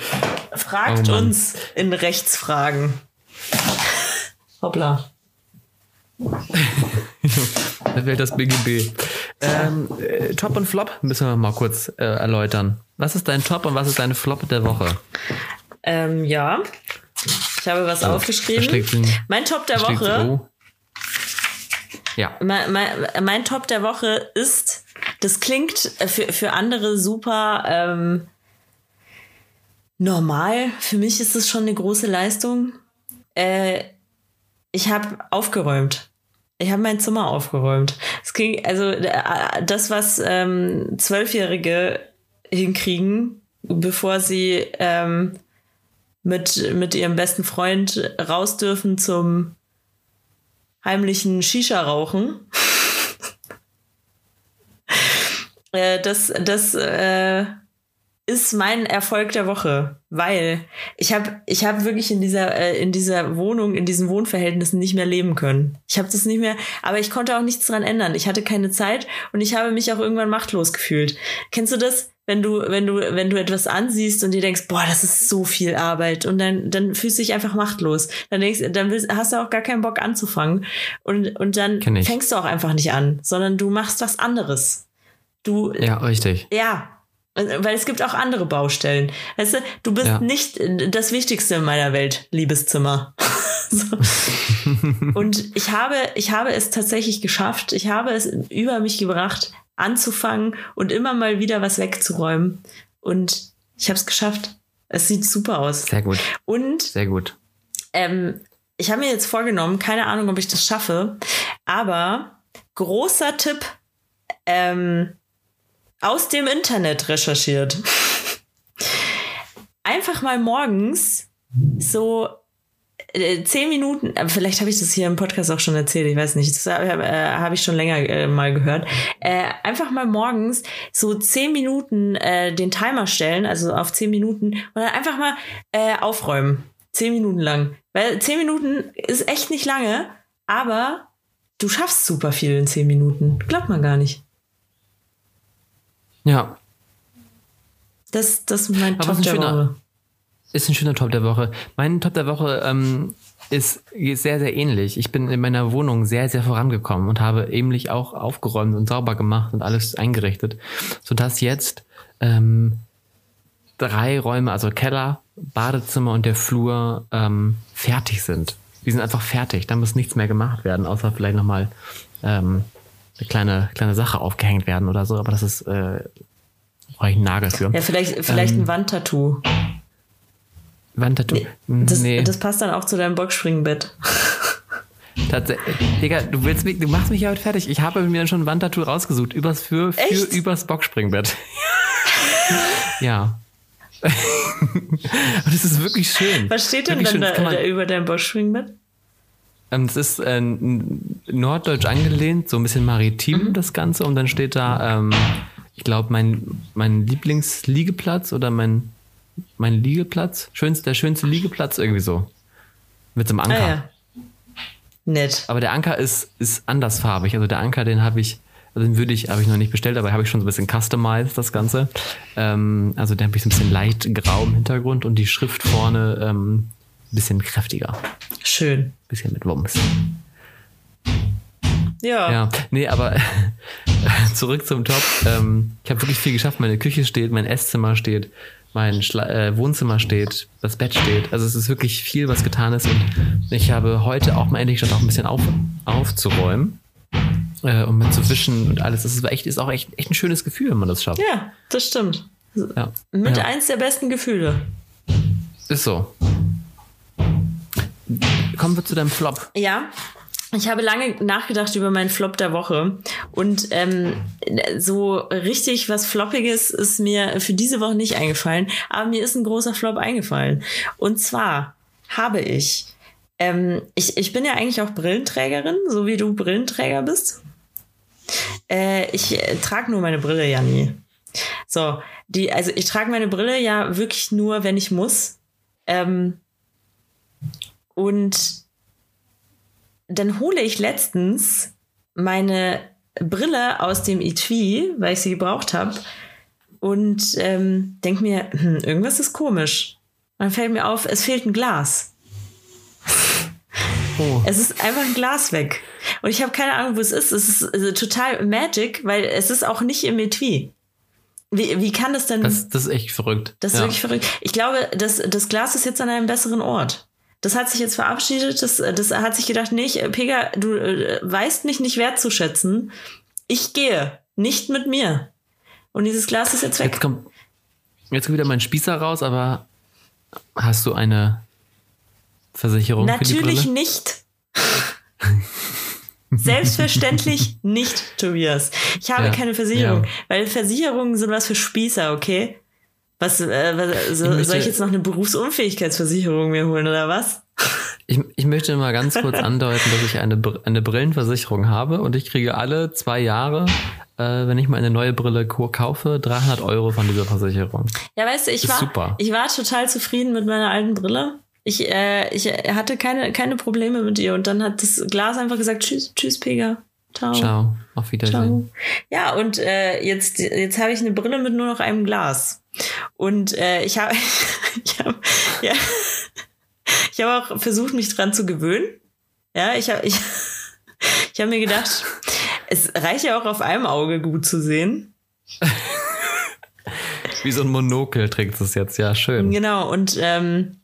Fragt oh uns in Rechtsfragen. Hoppla. Da wählt das BGB. Ähm, äh, Top und Flop müssen wir mal kurz äh, erläutern. Was ist dein Top und was ist deine Flop der Woche? Ähm, ja, ich habe was oh, aufgeschrieben. Mein Top der Woche. Oh. Ja. Mein, mein, mein, Top der Woche ist, das klingt für, für andere super ähm, normal. Für mich ist es schon eine große Leistung. Äh, ich habe aufgeräumt. Ich habe mein Zimmer aufgeräumt. Es ging, also äh, das, was ähm, Zwölfjährige hinkriegen, bevor sie ähm, mit, mit ihrem besten Freund raus dürfen zum heimlichen Shisha-Rauchen. äh, das das äh, ist mein Erfolg der Woche, weil ich habe ich hab wirklich in dieser äh, in dieser Wohnung in diesen Wohnverhältnissen nicht mehr leben können. Ich habe das nicht mehr, aber ich konnte auch nichts dran ändern. Ich hatte keine Zeit und ich habe mich auch irgendwann machtlos gefühlt. Kennst du das? wenn du, wenn du, wenn du etwas ansiehst und dir denkst, boah, das ist so viel Arbeit und dann, dann fühlst du dich einfach machtlos. Dann denkst, dann willst, hast du auch gar keinen Bock anzufangen und, und dann fängst du auch einfach nicht an, sondern du machst was anderes. Du, ja, richtig. Ja, weil es gibt auch andere Baustellen. Weißt du, du bist ja. nicht das Wichtigste in meiner Welt, Liebeszimmer. so. Und ich habe, ich habe es tatsächlich geschafft. Ich habe es über mich gebracht, anzufangen und immer mal wieder was wegzuräumen. Und ich habe es geschafft. Es sieht super aus. Sehr gut. Und sehr gut. Ähm, ich habe mir jetzt vorgenommen, keine Ahnung, ob ich das schaffe, aber großer Tipp ähm, aus dem Internet recherchiert. Einfach mal morgens so äh, zehn Minuten, vielleicht habe ich das hier im Podcast auch schon erzählt, ich weiß nicht, das äh, habe ich schon länger äh, mal gehört. Äh, einfach mal morgens so zehn Minuten äh, den Timer stellen, also auf zehn Minuten, und dann einfach mal äh, aufräumen. Zehn Minuten lang. Weil zehn Minuten ist echt nicht lange, aber du schaffst super viel in zehn Minuten. Glaubt man gar nicht. Ja. Das, das ist mein aber Top der Woche. Ist ein schöner Top der Woche. Mein Top der Woche ähm, ist sehr, sehr ähnlich. Ich bin in meiner Wohnung sehr, sehr vorangekommen und habe ähnlich auch aufgeräumt und sauber gemacht und alles eingerichtet, sodass jetzt ähm, drei Räume, also Keller, Badezimmer und der Flur, ähm, fertig sind. Die sind einfach fertig. Da muss nichts mehr gemacht werden, außer vielleicht nochmal ähm, eine kleine, kleine Sache aufgehängt werden oder so. Aber das ist, äh, brauche ich einen Nagel für. Ja, vielleicht, vielleicht ähm, ein Wandtattoo. Wandtattoo. Nee, das, nee. das passt dann auch zu deinem Boxspringbett. Tatsächlich. Digga, du willst mich, du machst mich ja heute fertig. Ich habe mir schon ein Wandtattoo rausgesucht. Übers für, für Echt? übers Boxspringbett. ja. Und es ist wirklich schön. Was steht denn dann da, da über deinem Boxspringbett? Ähm, es ist äh, norddeutsch angelehnt, so ein bisschen maritim mhm. das Ganze. Und dann steht da, ähm, ich glaube, mein, mein Lieblingsliegeplatz oder mein mein Liegeplatz. Schönst, der schönste Liegeplatz, irgendwie so. Mit so einem Anker. Ah, ja. Nett. Aber der Anker ist, ist andersfarbig. Also der Anker, den habe ich, also den würde ich, habe ich noch nicht bestellt, aber habe ich schon so ein bisschen customized, das Ganze. Ähm, also den habe ich so ein bisschen leicht grau im Hintergrund und die Schrift vorne ähm, ein bisschen kräftiger. Schön. Bisschen mit Wumms. Ja. Ja, nee, aber zurück zum Top. Ähm, ich habe wirklich viel geschafft. Meine Küche steht, mein Esszimmer steht, mein Schla äh, Wohnzimmer steht, das Bett steht. Also es ist wirklich viel, was getan ist. Und ich habe heute auch mal endlich statt auch ein bisschen auf, aufzuräumen äh, und mit zu wischen und alles. Das ist echt, ist auch echt, echt ein schönes Gefühl, wenn man das schafft. Ja, das stimmt. Ja. Mit ja. eins der besten Gefühle. Ist so. Kommen wir zu deinem Flop. Ja, ich habe lange nachgedacht über meinen Flop der Woche und ähm, so richtig was Floppiges ist mir für diese Woche nicht eingefallen, aber mir ist ein großer Flop eingefallen. Und zwar habe ich, ähm, ich, ich bin ja eigentlich auch Brillenträgerin, so wie du Brillenträger bist. Äh, ich äh, trage nur meine Brille ja nie. So, die, also ich trage meine Brille ja wirklich nur, wenn ich muss. Ähm, und dann hole ich letztens meine Brille aus dem Etui, weil ich sie gebraucht habe, und ähm, denke mir, hm, irgendwas ist komisch. Und dann fällt mir auf, es fehlt ein Glas. Oh. Es ist einfach ein Glas weg. Und ich habe keine Ahnung, wo es ist. Es ist also total magic, weil es ist auch nicht im Etui. Wie, wie kann das denn? Das, das ist echt verrückt. Das ist ja. wirklich verrückt. Ich glaube, das, das Glas ist jetzt an einem besseren Ort. Das hat sich jetzt verabschiedet, das, das hat sich gedacht, nee, Pega, du äh, weißt mich nicht wertzuschätzen. Ich gehe, nicht mit mir. Und dieses Glas ist jetzt weg. Jetzt kommt, jetzt kommt wieder mein Spießer raus, aber hast du eine Versicherung Natürlich für die Brille? nicht. Selbstverständlich nicht, Tobias. Ich habe ja, keine Versicherung, ja. weil Versicherungen sind was für Spießer, okay? Was, äh, was so, möchte, soll ich jetzt noch eine Berufsunfähigkeitsversicherung mir holen oder was? Ich, ich möchte mal ganz kurz andeuten, dass ich eine, eine Brillenversicherung habe und ich kriege alle zwei Jahre, äh, wenn ich mal eine neue Brille kaufe, 300 Euro von dieser Versicherung. Ja, weißt du, ich war, super. ich war total zufrieden mit meiner alten Brille. Ich, äh, ich hatte keine, keine Probleme mit ihr und dann hat das Glas einfach gesagt, tschüss, tschüss, Pega. Ciao. Ciao. Auf Wiedersehen. Ciao. Ja, und äh, jetzt, jetzt habe ich eine Brille mit nur noch einem Glas. Und äh, ich habe ich hab, ja, ich hab auch versucht, mich dran zu gewöhnen. Ja, ich habe ich, ich hab mir gedacht, es reicht ja auch auf einem Auge gut zu sehen. Wie so ein Monokel trägt es jetzt, ja, schön. Genau, und ähm,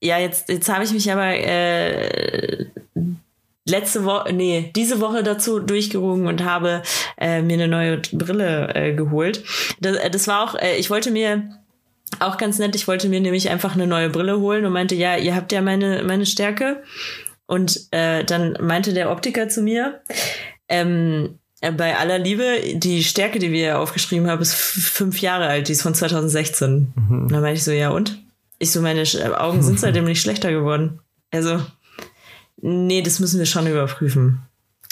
ja, jetzt, jetzt habe ich mich aber äh, letzte Woche, nee, diese Woche dazu durchgerungen und habe äh, mir eine neue Brille äh, geholt. Das, äh, das war auch, äh, ich wollte mir auch ganz nett, ich wollte mir nämlich einfach eine neue Brille holen und meinte, ja, ihr habt ja meine, meine Stärke. Und äh, dann meinte der Optiker zu mir, ähm, bei aller Liebe, die Stärke, die wir aufgeschrieben haben, ist fünf Jahre alt, die ist von 2016. Mhm. Und dann meinte ich so, ja und? Ich so, meine Augen sind seitdem nicht schlechter geworden. Also, nee, das müssen wir schon überprüfen.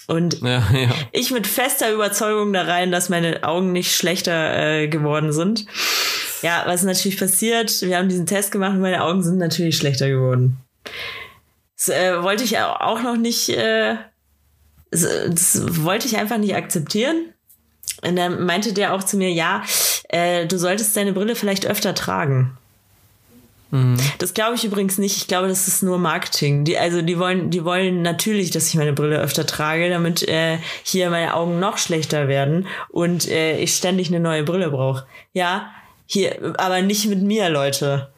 Und ja, ja. ich mit fester Überzeugung da rein, dass meine Augen nicht schlechter äh, geworden sind. Ja, was natürlich passiert, wir haben diesen Test gemacht und meine Augen sind natürlich schlechter geworden. Das äh, wollte ich auch noch nicht, äh, das, das wollte ich einfach nicht akzeptieren. Und dann meinte der auch zu mir, ja, äh, du solltest deine Brille vielleicht öfter tragen. Mhm. Das glaube ich übrigens nicht. Ich glaube, das ist nur Marketing. Die, also die wollen, die wollen natürlich, dass ich meine Brille öfter trage, damit äh, hier meine Augen noch schlechter werden und äh, ich ständig eine neue Brille brauche. Ja, hier, aber nicht mit mir, Leute.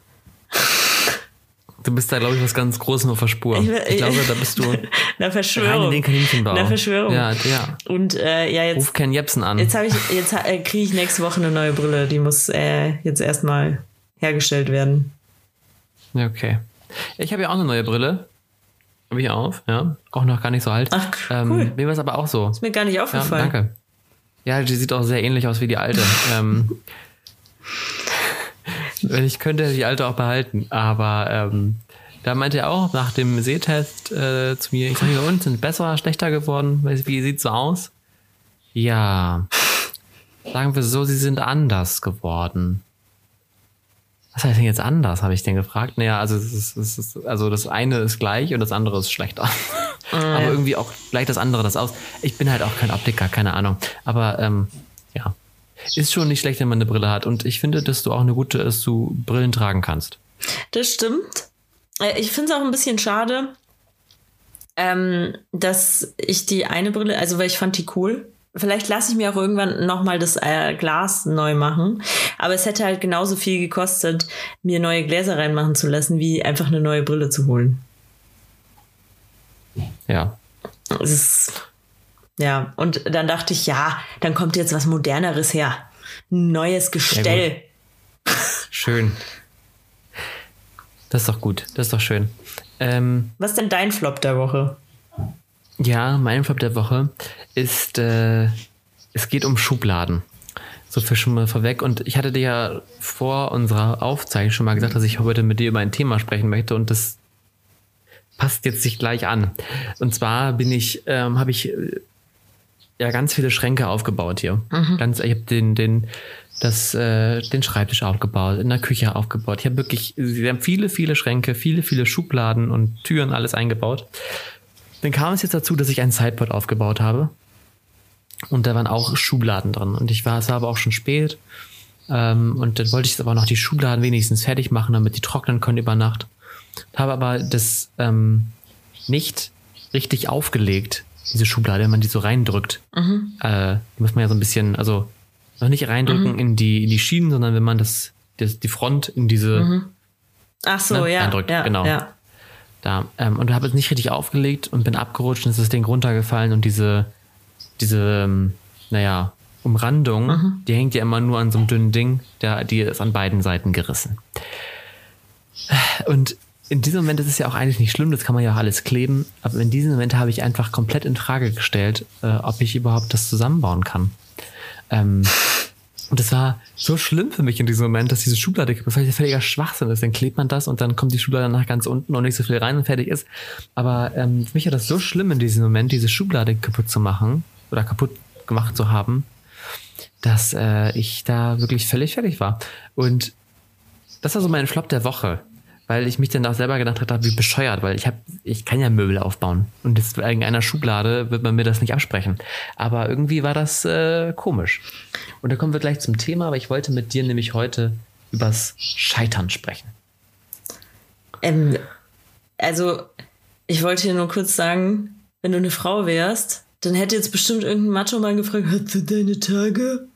Du bist da, glaube ich, was ganz Großes auf der Spur. Ich, ich glaube, da bist du Na Verschwörung. rein in. Na Verschwörung. Ja, ja. Und äh, ja, jetzt. Ruf Ken Jepsen an. Jetzt habe ich, jetzt äh, kriege ich nächste Woche eine neue Brille. Die muss äh, jetzt erstmal hergestellt werden. Ja, okay. Ich habe ja auch eine neue Brille. Habe ich auf, ja. Auch noch gar nicht so alt. Ach, ähm, cool. Mir war es aber auch so. Ist mir gar nicht aufgefallen. Ja, danke. Ja, die sieht auch sehr ähnlich aus wie die alte. ähm, wenn ich könnte, hätte die alte auch behalten. Aber ähm, da meinte er auch nach dem Sehtest äh, zu mir, ich sage, und sind besser, schlechter geworden? Wie sieht so aus? Ja. Sagen wir so, sie sind anders geworden was heißt denn jetzt anders, habe ich den gefragt. Naja, also, es ist, ist, also das eine ist gleich und das andere ist schlechter. Oh, Aber irgendwie auch gleich das andere das aus. Ich bin halt auch kein Optiker, keine Ahnung. Aber ähm, ja, ist schon nicht schlecht, wenn man eine Brille hat. Und ich finde, dass du auch eine gute, dass du Brillen tragen kannst. Das stimmt. Äh, ich finde es auch ein bisschen schade, ähm, dass ich die eine Brille, also weil ich fand die cool, Vielleicht lasse ich mir auch irgendwann nochmal das äh, Glas neu machen. Aber es hätte halt genauso viel gekostet, mir neue Gläser reinmachen zu lassen, wie einfach eine neue Brille zu holen. Ja. Es ist, ja, und dann dachte ich, ja, dann kommt jetzt was Moderneres her. Ein neues Gestell. Schön. Das ist doch gut. Das ist doch schön. Ähm, was ist denn dein Flop der Woche? Ja, mein Flop der Woche ist, äh, es geht um Schubladen. So viel schon mal vorweg. Und ich hatte dir ja vor unserer Aufzeichnung schon mal gesagt, dass ich heute mit dir über ein Thema sprechen möchte und das passt jetzt sich gleich an. Und zwar bin ich, ähm, habe ich äh, ja ganz viele Schränke aufgebaut hier. Mhm. Ganz, ich habe den, den, das, äh, den Schreibtisch aufgebaut, in der Küche aufgebaut. Ich habe wirklich, wir haben viele, viele Schränke, viele, viele Schubladen und Türen alles eingebaut. Dann kam es jetzt dazu, dass ich ein Sideboard aufgebaut habe. Und da waren auch Schubladen drin. Und ich war, es war aber auch schon spät. Ähm, und dann wollte ich aber noch die Schubladen wenigstens fertig machen, damit die trocknen können über Nacht. Habe aber das ähm, nicht richtig aufgelegt, diese Schublade, wenn man die so reindrückt. Mhm. Äh, die muss man ja so ein bisschen, also noch nicht reindrücken mhm. in, die, in die Schienen, sondern wenn man das, das die Front in diese mhm. Ach so, ne, ja, reindrückt. Ja, genau. Ja da. Ähm, und habe es nicht richtig aufgelegt und bin abgerutscht und ist das Ding runtergefallen und diese, diese, ähm, naja, Umrandung, mhm. die hängt ja immer nur an so einem dünnen Ding, der, die ist an beiden Seiten gerissen. Und in diesem Moment ist es ja auch eigentlich nicht schlimm, das kann man ja auch alles kleben, aber in diesem Moment habe ich einfach komplett in Frage gestellt, äh, ob ich überhaupt das zusammenbauen kann. Ähm, und es war so schlimm für mich in diesem Moment, dass diese Schublade vielleicht völliger Schwachsinn ist. Dann klebt man das und dann kommt die Schublade nach ganz unten und nicht so viel rein und fertig ist. Aber ähm, für mich war das so schlimm in diesem Moment, diese Schublade kaputt zu machen oder kaputt gemacht zu haben, dass äh, ich da wirklich völlig fertig war. Und das war so mein Flop der Woche. Weil ich mich dann auch selber gedacht habe, wie bescheuert, weil ich habe, ich kann ja Möbel aufbauen und jetzt in einer Schublade wird man mir das nicht absprechen. Aber irgendwie war das äh, komisch. Und da kommen wir gleich zum Thema, aber ich wollte mit dir nämlich heute übers Scheitern sprechen. Ähm, also, ich wollte dir nur kurz sagen, wenn du eine Frau wärst, dann hätte jetzt bestimmt irgendein Macho mal gefragt, hast du deine Tage?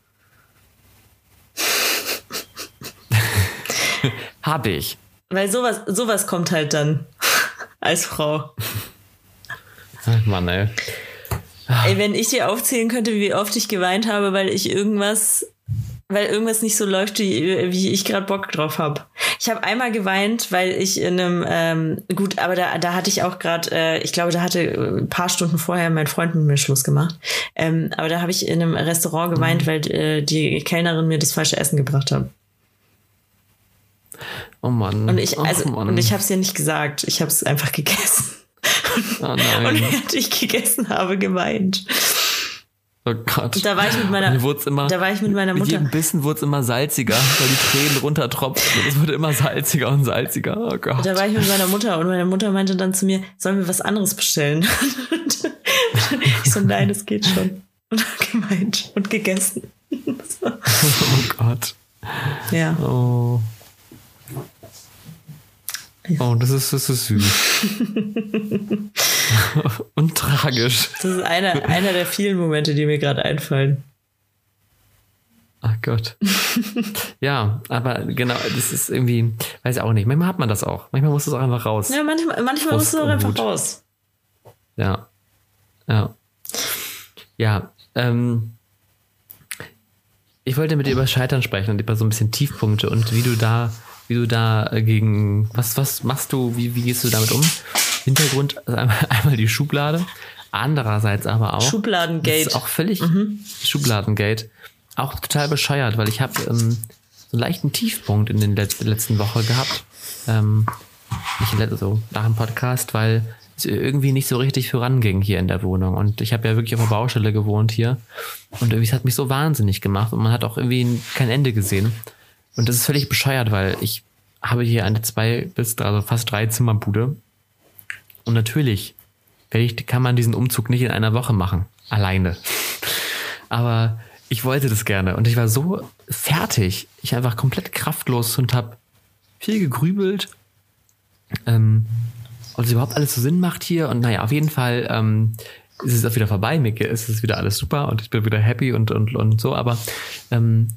Habe ich. Weil sowas, sowas kommt halt dann als Frau. Ach Mann, ey. Ey, wenn ich dir aufzählen könnte, wie oft ich geweint habe, weil ich irgendwas, weil irgendwas nicht so läuft, wie, wie ich gerade Bock drauf habe. Ich habe einmal geweint, weil ich in einem, ähm, gut, aber da, da hatte ich auch gerade, äh, ich glaube, da hatte ein paar Stunden vorher mein Freund mit mir Schluss gemacht. Ähm, aber da habe ich in einem Restaurant geweint, mhm. weil äh, die Kellnerin mir das falsche Essen gebracht hat. Oh Mann. Und ich, also, oh und ich habe es ja nicht gesagt. Ich habe es einfach gegessen. Oh nein. Und während ich gegessen habe, geweint. Oh Gott. Da war ich mit meiner, immer, da war ich mit meiner Mutter. Mit jedem Bissen wurde es immer salziger, weil die Tränen runtertropften. Es wurde immer salziger und salziger. Oh Gott. Da war ich mit meiner Mutter und meine Mutter meinte dann zu mir, sollen wir was anderes bestellen? ich so, nein, es geht schon. Und gemeint und gegessen. oh Gott. Ja. Oh. Oh, das ist, das ist süß. Und tragisch. Das ist einer, einer der vielen Momente, die mir gerade einfallen. Ach Gott. ja, aber genau, das ist irgendwie, weiß ich auch nicht. Manchmal hat man das auch. Manchmal muss es auch einfach raus. Ja, manchmal, manchmal muss es auch einfach Wut. raus. Ja. Ja. Ja, ähm, ich wollte mit dir über Scheitern sprechen und über so ein bisschen Tiefpunkte und wie du da wie du da gegen, was, was machst du, wie, wie gehst du damit um? Hintergrund, also einmal, einmal die Schublade, andererseits aber auch. Schubladengate. Das ist auch völlig, mhm. Schubladengate. Auch total bescheuert, weil ich habe ähm, so einen leichten Tiefpunkt in den Let letzten Woche gehabt. Ähm, nicht so nach dem Podcast, weil es irgendwie nicht so richtig voranging hier in der Wohnung. Und ich habe ja wirklich auf der Baustelle gewohnt hier. Und irgendwie es hat mich so wahnsinnig gemacht und man hat auch irgendwie kein Ende gesehen. Und das ist völlig bescheuert, weil ich habe hier eine zwei bis drei, also fast drei Zimmerbude. Und natürlich kann man diesen Umzug nicht in einer Woche machen. Alleine. Aber ich wollte das gerne. Und ich war so fertig. Ich einfach komplett kraftlos und habe viel gegrübelt. Ähm, ob es überhaupt alles so Sinn macht hier. Und naja, auf jeden Fall ähm, ist es auch wieder vorbei. Ist es wieder alles super und ich bin wieder happy und, und, und so. Aber ähm,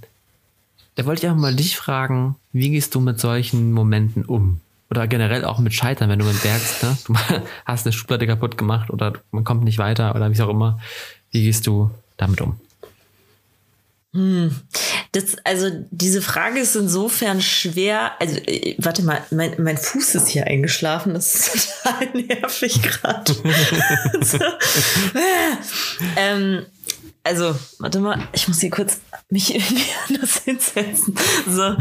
da wollte ich auch mal dich fragen, wie gehst du mit solchen Momenten um? Oder generell auch mit Scheitern, wenn du merkst, ne? du hast eine Schublade kaputt gemacht oder man kommt nicht weiter oder wie auch immer. Wie gehst du damit um? Hm. Das, also diese Frage ist insofern schwer. Also, äh, warte mal, mein, mein Fuß ist hier eingeschlafen. Das ist total nervig gerade. so. ähm, also, warte mal, ich muss hier kurz mich irgendwie anders hinsetzen. So.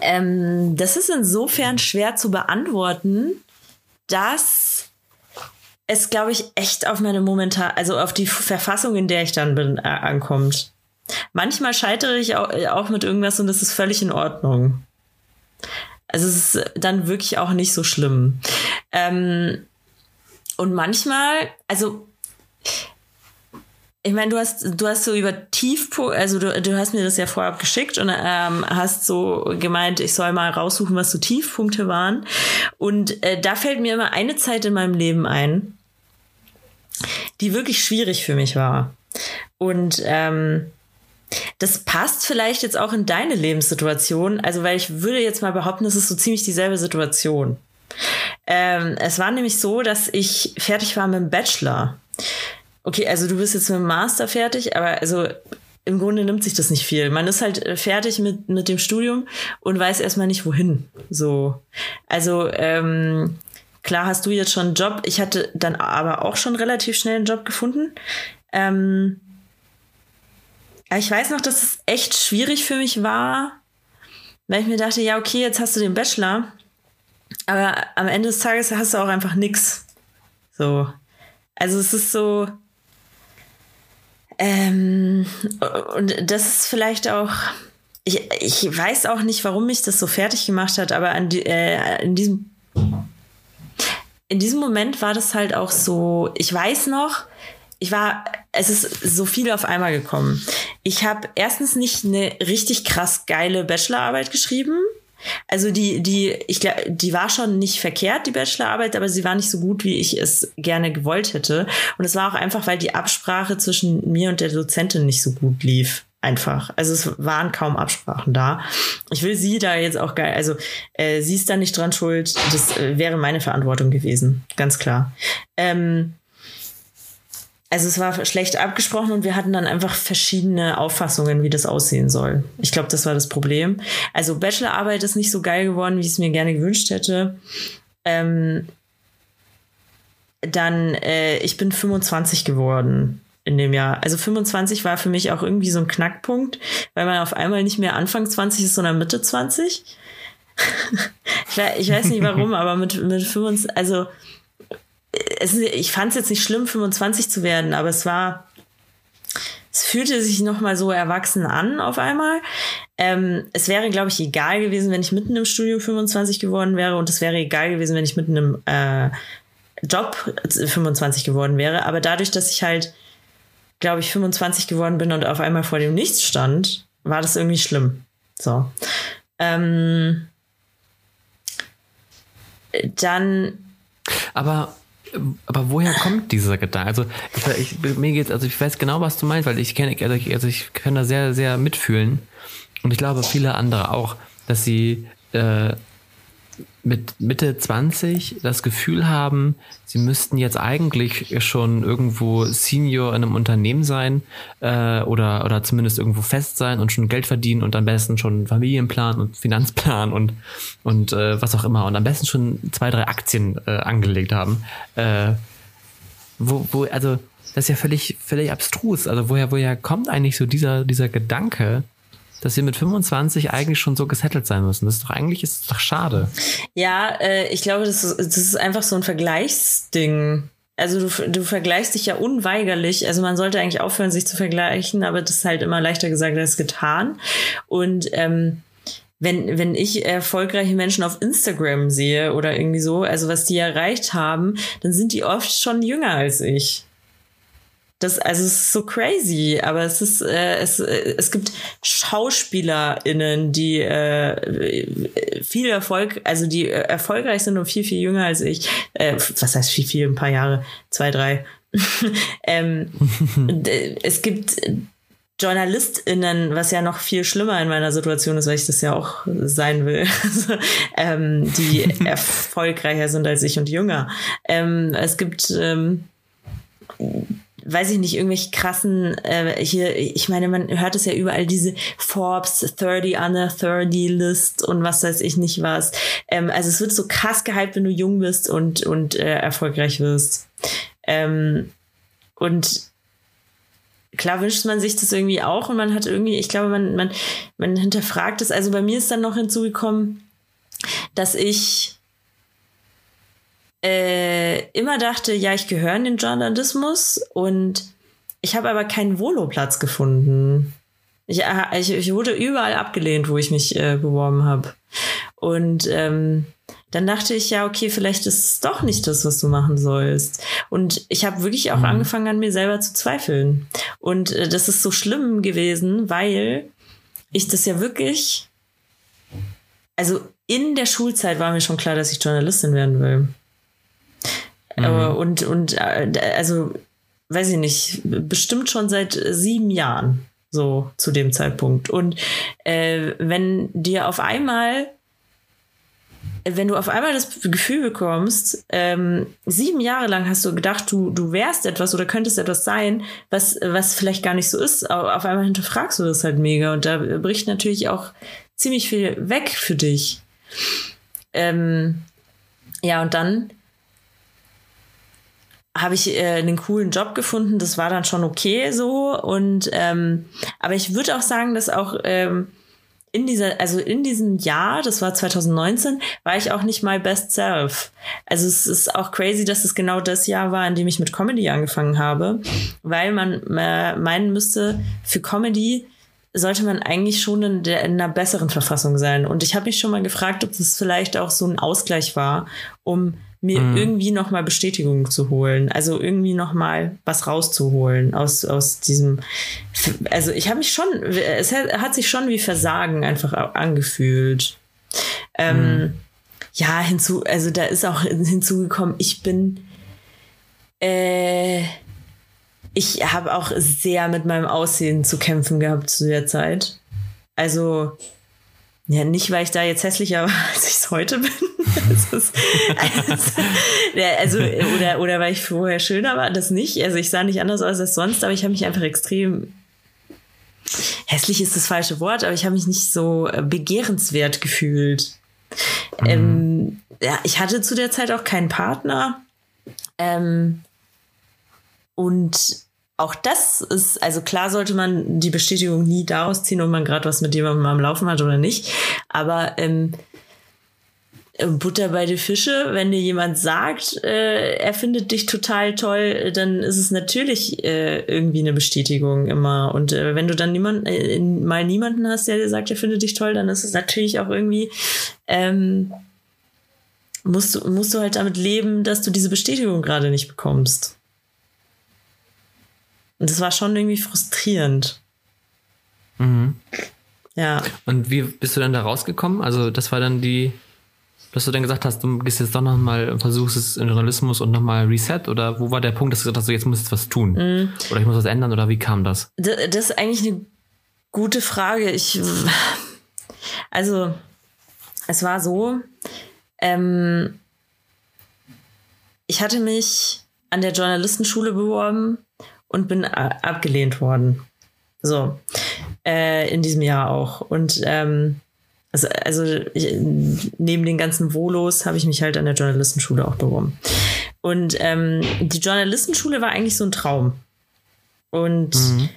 ähm, das ist insofern schwer zu beantworten, dass es, glaube ich, echt auf meine momentan, also auf die Verfassung, in der ich dann bin, äh, ankommt. Manchmal scheitere ich auch, äh, auch mit irgendwas und das ist völlig in Ordnung. Also es ist dann wirklich auch nicht so schlimm. Ähm, und manchmal, also ich meine, du hast, du hast so über Tiefpunkt, also du, du hast mir das ja vorab geschickt und ähm, hast so gemeint, ich soll mal raussuchen, was so Tiefpunkte waren. Und äh, da fällt mir immer eine Zeit in meinem Leben ein, die wirklich schwierig für mich war. Und ähm, das passt vielleicht jetzt auch in deine Lebenssituation. Also, weil ich würde jetzt mal behaupten, es ist so ziemlich dieselbe Situation. Ähm, es war nämlich so, dass ich fertig war mit dem Bachelor. Okay, also du bist jetzt mit dem Master fertig, aber also im Grunde nimmt sich das nicht viel. Man ist halt äh, fertig mit, mit dem Studium und weiß erstmal nicht, wohin. So. Also, ähm, klar hast du jetzt schon einen Job. Ich hatte dann aber auch schon relativ schnell einen Job gefunden. Ähm, ich weiß noch, dass es echt schwierig für mich war, weil ich mir dachte, ja, okay, jetzt hast du den Bachelor, aber am Ende des Tages hast du auch einfach nix. So. Also es ist so, ähm, und das ist vielleicht auch, ich, ich weiß auch nicht, warum mich das so fertig gemacht hat, aber an die, äh, in diesem in diesem Moment war das halt auch so, ich weiß noch, ich war, es ist so viel auf einmal gekommen. Ich habe erstens nicht eine richtig krass geile Bachelorarbeit geschrieben. Also die, die, ich glaube, die war schon nicht verkehrt, die Bachelorarbeit, aber sie war nicht so gut, wie ich es gerne gewollt hätte. Und es war auch einfach, weil die Absprache zwischen mir und der Dozentin nicht so gut lief einfach. Also es waren kaum Absprachen da. Ich will sie da jetzt auch geil, also äh, sie ist da nicht dran schuld. Das äh, wäre meine Verantwortung gewesen, ganz klar. Ähm, also es war schlecht abgesprochen und wir hatten dann einfach verschiedene Auffassungen, wie das aussehen soll. Ich glaube, das war das Problem. Also Bachelorarbeit ist nicht so geil geworden, wie ich es mir gerne gewünscht hätte. Ähm, dann, äh, ich bin 25 geworden in dem Jahr. Also 25 war für mich auch irgendwie so ein Knackpunkt, weil man auf einmal nicht mehr Anfang 20 ist, sondern Mitte 20. ich, weiß, ich weiß nicht warum, aber mit, mit 25, also es, ich fand es jetzt nicht schlimm, 25 zu werden, aber es war, es fühlte sich nochmal so erwachsen an auf einmal. Ähm, es wäre, glaube ich, egal gewesen, wenn ich mitten im Studium 25 geworden wäre und es wäre egal gewesen, wenn ich mitten im äh, Job 25 geworden wäre. Aber dadurch, dass ich halt glaube ich, 25 geworden bin und auf einmal vor dem Nichts stand, war das irgendwie schlimm. So. Ähm, dann. Aber aber woher kommt dieser Gedanke? Also ich, ich, mir geht's, also ich weiß genau, was du meinst, weil ich kenne, also ich, also ich kann da sehr, sehr mitfühlen und ich glaube viele andere auch, dass sie äh, mit Mitte 20 das Gefühl haben, sie müssten jetzt eigentlich schon irgendwo Senior in einem Unternehmen sein äh, oder, oder zumindest irgendwo fest sein und schon Geld verdienen und am besten schon Familienplan und Finanzplan und, und äh, was auch immer und am besten schon zwei, drei Aktien äh, angelegt haben. Äh, wo, wo, also das ist ja völlig, völlig abstrus. Also woher, woher kommt eigentlich so dieser, dieser Gedanke, dass wir mit 25 eigentlich schon so gesettelt sein müssen. Das ist doch eigentlich ist doch schade. Ja, äh, ich glaube, das ist, das ist einfach so ein Vergleichsding. Also du, du vergleichst dich ja unweigerlich. Also man sollte eigentlich aufhören, sich zu vergleichen, aber das ist halt immer leichter gesagt als getan. Und ähm, wenn, wenn ich erfolgreiche Menschen auf Instagram sehe oder irgendwie so, also was die erreicht haben, dann sind die oft schon jünger als ich. Das, also es ist so crazy, aber es ist, äh, es, äh, es gibt SchauspielerInnen, die äh, viel Erfolg, also die äh, erfolgreich sind und viel, viel jünger als ich. Äh, was heißt viel, viel, ein paar Jahre, zwei, drei. ähm, es gibt JournalistInnen, was ja noch viel schlimmer in meiner Situation ist, weil ich das ja auch sein will, also, ähm, die erfolgreicher sind als ich und jünger. Ähm, es gibt ähm, weiß ich nicht, irgendwelche krassen, äh, hier, ich meine, man hört es ja überall, diese Forbes 30 under 30 List und was weiß ich nicht was. Ähm, also es wird so krass gehypt, wenn du jung bist und, und äh, erfolgreich wirst. Ähm, und klar wünscht man sich das irgendwie auch und man hat irgendwie, ich glaube, man, man, man hinterfragt es. Also bei mir ist dann noch hinzugekommen, dass ich äh, immer dachte, ja, ich gehöre in den Journalismus und ich habe aber keinen Voloplatz gefunden. Ich, äh, ich, ich, wurde überall abgelehnt, wo ich mich äh, beworben habe. Und ähm, dann dachte ich, ja, okay, vielleicht ist es doch nicht das, was du machen sollst. Und ich habe wirklich auch mhm. angefangen, an mir selber zu zweifeln. Und äh, das ist so schlimm gewesen, weil ich das ja wirklich, also in der Schulzeit war mir schon klar, dass ich Journalistin werden will. Mhm. Und, und äh, also, weiß ich nicht, bestimmt schon seit sieben Jahren so zu dem Zeitpunkt. Und äh, wenn dir auf einmal wenn du auf einmal das Gefühl bekommst, ähm, sieben Jahre lang hast du gedacht, du, du wärst etwas oder könntest etwas sein, was, was vielleicht gar nicht so ist, aber auf einmal hinterfragst du das halt mega und da bricht natürlich auch ziemlich viel weg für dich. Ähm, ja, und dann habe ich äh, einen coolen Job gefunden. Das war dann schon okay so. Und ähm, aber ich würde auch sagen, dass auch ähm, in dieser, also in diesem Jahr, das war 2019, war ich auch nicht my best self. Also es ist auch crazy, dass es genau das Jahr war, in dem ich mit Comedy angefangen habe, weil man äh, meinen müsste, für Comedy sollte man eigentlich schon in, der, in einer besseren Verfassung sein. Und ich habe mich schon mal gefragt, ob das vielleicht auch so ein Ausgleich war, um mir mhm. irgendwie noch mal Bestätigung zu holen, also irgendwie noch mal was rauszuholen aus aus diesem. Also ich habe mich schon, es hat, sich schon wie Versagen einfach angefühlt. Ähm, mhm. Ja, hinzu, also da ist auch hinzugekommen, ich bin äh, ich habe auch sehr mit meinem Aussehen zu kämpfen gehabt zu der Zeit. Also, ja, nicht, weil ich da jetzt hässlicher war, als ich es heute bin. ist, also, also, oder, oder weil ich vorher schöner war, das nicht. Also ich sah nicht anders aus als sonst, aber ich habe mich einfach extrem hässlich ist das falsche Wort, aber ich habe mich nicht so äh, begehrenswert gefühlt. Mhm. Ähm, ja, ich hatte zu der Zeit auch keinen Partner. Ähm, und auch das ist, also klar sollte man die Bestätigung nie daraus ziehen, ob man gerade was mit jemandem am Laufen hat oder nicht. Aber ähm, Butter bei die Fische, wenn dir jemand sagt, äh, er findet dich total toll, dann ist es natürlich äh, irgendwie eine Bestätigung immer. Und äh, wenn du dann niemand, äh, mal niemanden hast, der dir sagt, er findet dich toll, dann ist es natürlich auch irgendwie, ähm, musst, musst du halt damit leben, dass du diese Bestätigung gerade nicht bekommst. Und das war schon irgendwie frustrierend. Mhm. Ja. Und wie bist du dann da rausgekommen? Also, das war dann die, dass du dann gesagt hast, du gehst jetzt doch nochmal und versuchst es in Journalismus und nochmal Reset? Oder wo war der Punkt, dass du gesagt hast, jetzt musst du was tun? Mhm. Oder ich muss was ändern? Oder wie kam das? Das, das ist eigentlich eine gute Frage. Ich, also, es war so, ähm, ich hatte mich an der Journalistenschule beworben und bin abgelehnt worden. So, äh, in diesem Jahr auch. Und ähm, also, also ich, neben den ganzen Volos habe ich mich halt an der Journalistenschule auch beworben. Und ähm, die Journalistenschule war eigentlich so ein Traum. Und mhm.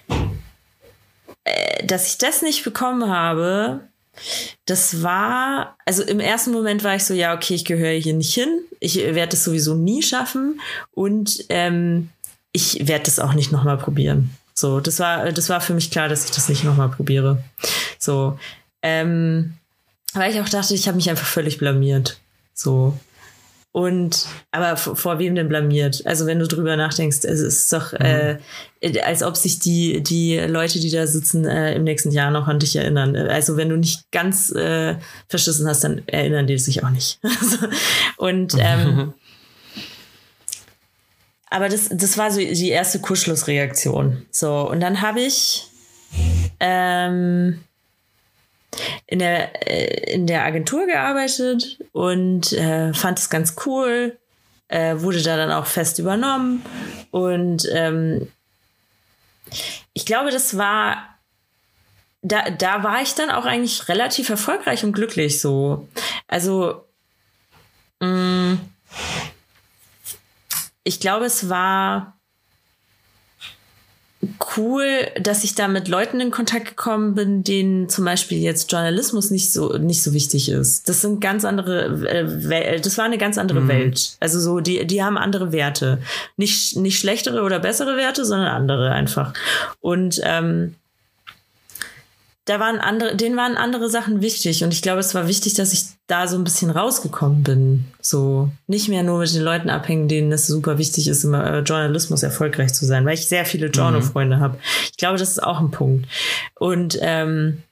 äh, dass ich das nicht bekommen habe, das war, also im ersten Moment war ich so, ja, okay, ich gehöre hier nicht hin. Ich werde es sowieso nie schaffen. Und ähm, ich werde das auch nicht nochmal probieren. So, das war, das war für mich klar, dass ich das nicht nochmal probiere. So, ähm, weil ich auch dachte, ich habe mich einfach völlig blamiert. So. Und, aber vor, wem denn blamiert? Also, wenn du drüber nachdenkst, es ist doch, mhm. äh, als ob sich die, die Leute, die da sitzen, äh, im nächsten Jahr noch an dich erinnern. Also, wenn du nicht ganz äh, verschissen hast, dann erinnern die sich auch nicht. und, ähm, aber das, das war so die erste Kuschlussreaktion. So, und dann habe ich ähm, in, der, äh, in der Agentur gearbeitet und äh, fand es ganz cool, äh, wurde da dann auch fest übernommen. Und ähm, ich glaube, das war. Da, da war ich dann auch eigentlich relativ erfolgreich und glücklich so. Also, mh, mm, ich glaube, es war cool, dass ich da mit Leuten in Kontakt gekommen bin, denen zum Beispiel jetzt Journalismus nicht so nicht so wichtig ist. Das sind ganz andere, äh, das war eine ganz andere mhm. Welt. Also so die die haben andere Werte, nicht nicht schlechtere oder bessere Werte, sondern andere einfach. Und ähm, da waren andere, denen waren andere Sachen wichtig und ich glaube, es war wichtig, dass ich da so ein bisschen rausgekommen bin. So nicht mehr nur mit den Leuten abhängen, denen es super wichtig ist, im äh, Journalismus erfolgreich zu sein, weil ich sehr viele Journal-Freunde mhm. habe. Ich glaube, das ist auch ein Punkt. Und ähm,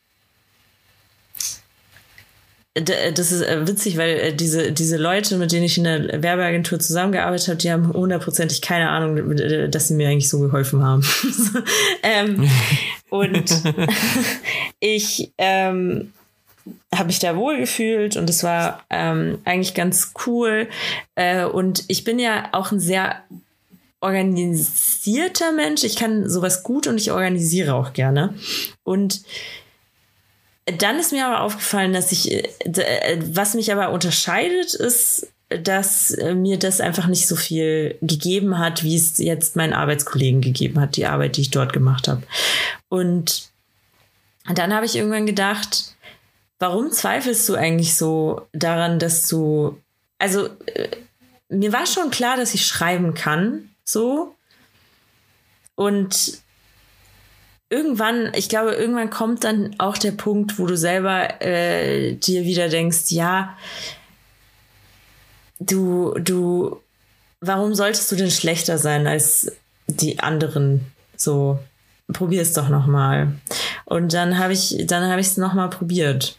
das ist äh, witzig, weil äh, diese, diese Leute, mit denen ich in der Werbeagentur zusammengearbeitet habe, die haben hundertprozentig keine Ahnung, dass sie mir eigentlich so geholfen haben. ähm, und ich ähm, habe mich da wohl gefühlt und es war ähm, eigentlich ganz cool. Äh, und ich bin ja auch ein sehr organisierter Mensch. Ich kann sowas gut und ich organisiere auch gerne. Und dann ist mir aber aufgefallen, dass ich, äh, äh, was mich aber unterscheidet, ist, dass äh, mir das einfach nicht so viel gegeben hat, wie es jetzt meinen Arbeitskollegen gegeben hat, die Arbeit, die ich dort gemacht habe. Und dann habe ich irgendwann gedacht, warum zweifelst du eigentlich so daran, dass du, also mir war schon klar, dass ich schreiben kann, so. Und irgendwann, ich glaube, irgendwann kommt dann auch der Punkt, wo du selber äh, dir wieder denkst, ja, du, du, warum solltest du denn schlechter sein als die anderen? So, probier es doch nochmal. Und dann habe ich, dann habe ich es nochmal probiert.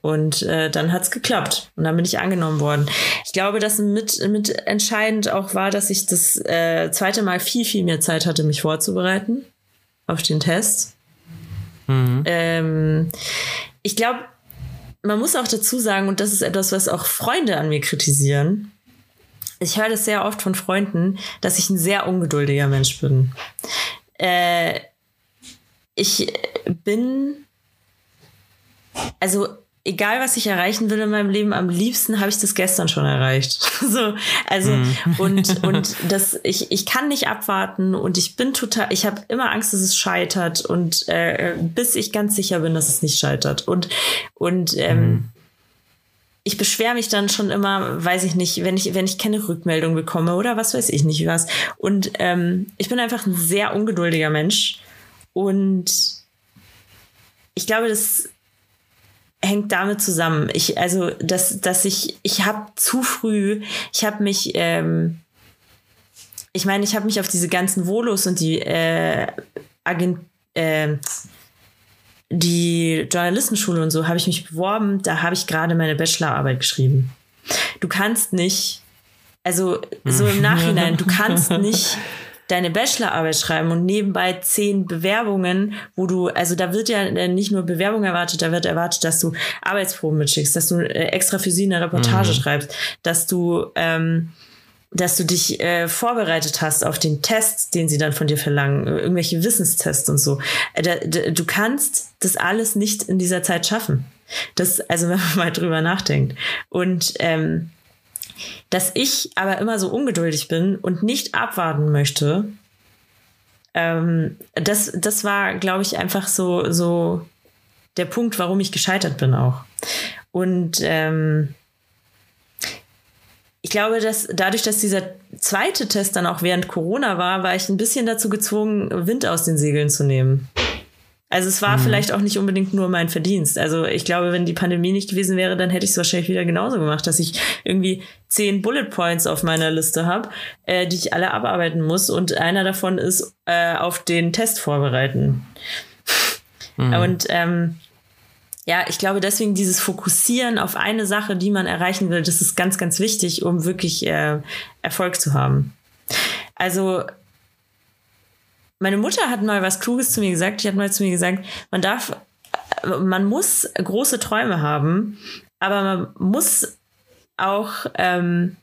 Und äh, dann hat's geklappt. Und dann bin ich angenommen worden. Ich glaube, dass mit, mit entscheidend auch war, dass ich das äh, zweite Mal viel, viel mehr Zeit hatte, mich vorzubereiten auf den Test. Mhm. Ähm, ich glaube, man muss auch dazu sagen, und das ist etwas, was auch Freunde an mir kritisieren. Ich höre das sehr oft von Freunden, dass ich ein sehr ungeduldiger Mensch bin. Äh, ich bin, also egal was ich erreichen will in meinem Leben, am liebsten habe ich das gestern schon erreicht. so, also mm. und und das ich ich kann nicht abwarten und ich bin total, ich habe immer Angst, dass es scheitert und äh, bis ich ganz sicher bin, dass es nicht scheitert und und ähm, mm. Ich beschwere mich dann schon immer, weiß ich nicht, wenn ich, wenn ich keine Rückmeldung bekomme oder was weiß ich nicht was. Und ähm, ich bin einfach ein sehr ungeduldiger Mensch. Und ich glaube, das hängt damit zusammen. Ich, also, dass, dass ich, ich habe zu früh, ich habe mich, ähm, ich meine, ich habe mich auf diese ganzen Volos und die äh, Agent, äh, die Journalistenschule und so habe ich mich beworben. Da habe ich gerade meine Bachelorarbeit geschrieben. Du kannst nicht, also so im Nachhinein, du kannst nicht deine Bachelorarbeit schreiben und nebenbei zehn Bewerbungen, wo du, also da wird ja nicht nur Bewerbung erwartet, da wird erwartet, dass du Arbeitsproben mitschickst, dass du äh, extra für sie eine Reportage mhm. schreibst, dass du, ähm, dass du dich äh, vorbereitet hast auf den Test, den sie dann von dir verlangen, irgendwelche Wissenstests und so. Äh, da, da, du kannst das alles nicht in dieser Zeit schaffen. Das, also wenn man mal drüber nachdenkt. Und ähm, dass ich aber immer so ungeduldig bin und nicht abwarten möchte, ähm, das, das war, glaube ich, einfach so, so der Punkt, warum ich gescheitert bin auch. Und ähm, ich glaube, dass dadurch, dass dieser zweite Test dann auch während Corona war, war ich ein bisschen dazu gezwungen, Wind aus den Segeln zu nehmen. Also es war mhm. vielleicht auch nicht unbedingt nur mein Verdienst. Also ich glaube, wenn die Pandemie nicht gewesen wäre, dann hätte ich es wahrscheinlich wieder genauso gemacht, dass ich irgendwie zehn Bullet Points auf meiner Liste habe, äh, die ich alle abarbeiten muss. Und einer davon ist äh, auf den Test vorbereiten. Mhm. Und ähm, ja, ich glaube deswegen dieses Fokussieren auf eine Sache, die man erreichen will, das ist ganz, ganz wichtig, um wirklich äh, Erfolg zu haben. Also meine Mutter hat mal was Kluges zu mir gesagt. Die hat mal zu mir gesagt, man darf, man muss große Träume haben, aber man muss auch ähm,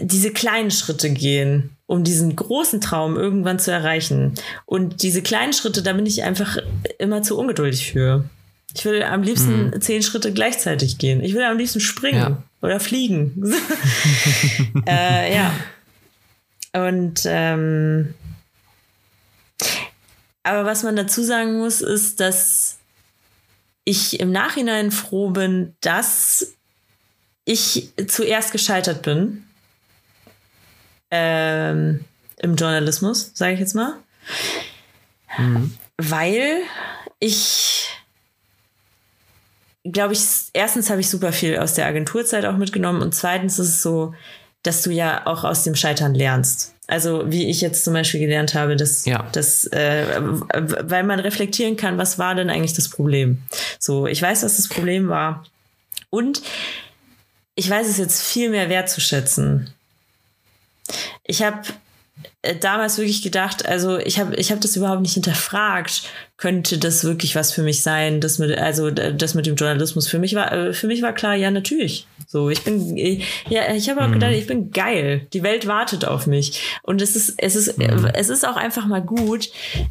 diese kleinen Schritte gehen, um diesen großen Traum irgendwann zu erreichen. Und diese kleinen Schritte, da bin ich einfach immer zu ungeduldig für. Ich will am liebsten mhm. zehn Schritte gleichzeitig gehen. Ich will am liebsten springen ja. oder fliegen. äh, ja. Und ähm, aber was man dazu sagen muss, ist, dass ich im Nachhinein froh bin, dass ich zuerst gescheitert bin ähm, im Journalismus, sage ich jetzt mal, mhm. weil ich glaube ich, erstens habe ich super viel aus der Agenturzeit auch mitgenommen und zweitens ist es so, dass du ja auch aus dem Scheitern lernst. Also wie ich jetzt zum Beispiel gelernt habe, dass, ja. dass äh, weil man reflektieren kann, was war denn eigentlich das Problem? So, ich weiß, was das Problem war. Und ich weiß es jetzt viel mehr wertzuschätzen. Ich habe damals wirklich gedacht, also ich habe ich hab das überhaupt nicht hinterfragt, könnte das wirklich was für mich sein, das mit also das mit dem Journalismus für mich war äh, für mich war klar, ja natürlich. So, ich bin ja, ich habe auch mhm. gedacht, ich bin geil. Die Welt wartet auf mich und es ist es ist mhm. es ist auch einfach mal gut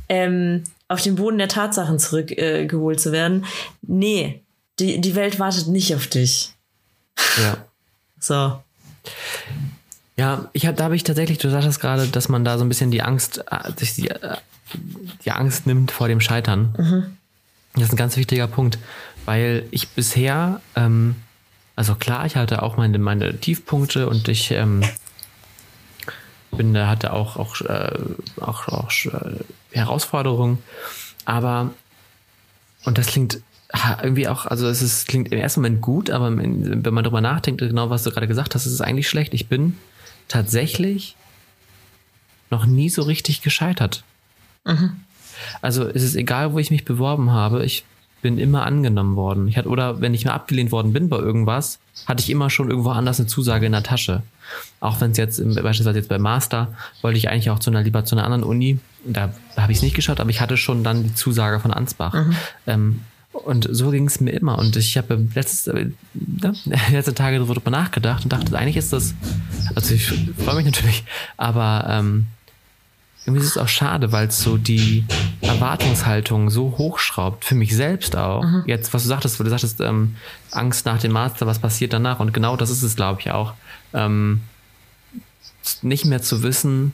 ähm, auf den Boden der Tatsachen zurückgeholt äh, zu werden. Nee, die die Welt wartet nicht auf dich. Ja. So. Ja, ich hab, da habe ich tatsächlich, du sagtest gerade, dass man da so ein bisschen die Angst, äh, sich die, äh, die Angst nimmt vor dem Scheitern. Mhm. Das ist ein ganz wichtiger Punkt, weil ich bisher, ähm, also klar, ich hatte auch meine, meine Tiefpunkte und ich, ähm, bin, da hatte auch, auch, äh, auch, auch äh, Herausforderungen. Aber, und das klingt irgendwie auch, also es ist, klingt im ersten Moment gut, aber wenn man darüber nachdenkt, genau was du gerade gesagt hast, ist es eigentlich schlecht. Ich bin tatsächlich noch nie so richtig gescheitert. Mhm. Also es ist egal, wo ich mich beworben habe, ich bin immer angenommen worden. Ich hatte, oder wenn ich mal abgelehnt worden bin bei irgendwas, hatte ich immer schon irgendwo anders eine Zusage in der Tasche. Auch wenn es jetzt, beispielsweise jetzt bei Master, wollte ich eigentlich auch zu einer, lieber zu einer anderen Uni. Da, da habe ich es nicht geschaut, aber ich hatte schon dann die Zusage von Ansbach. Mhm. Ähm, und so ging es mir immer. Und ich habe letztes, äh, ne, letzte Tage darüber nachgedacht und dachte, eigentlich ist das, also ich freue mich natürlich, aber ähm, irgendwie ist es auch schade, weil es so die Erwartungshaltung so hochschraubt, für mich selbst auch. Mhm. Jetzt, was du sagtest, du sagtest, ähm, Angst nach dem Master, was passiert danach? Und genau das ist es, glaube ich, auch. Ähm, nicht mehr zu wissen,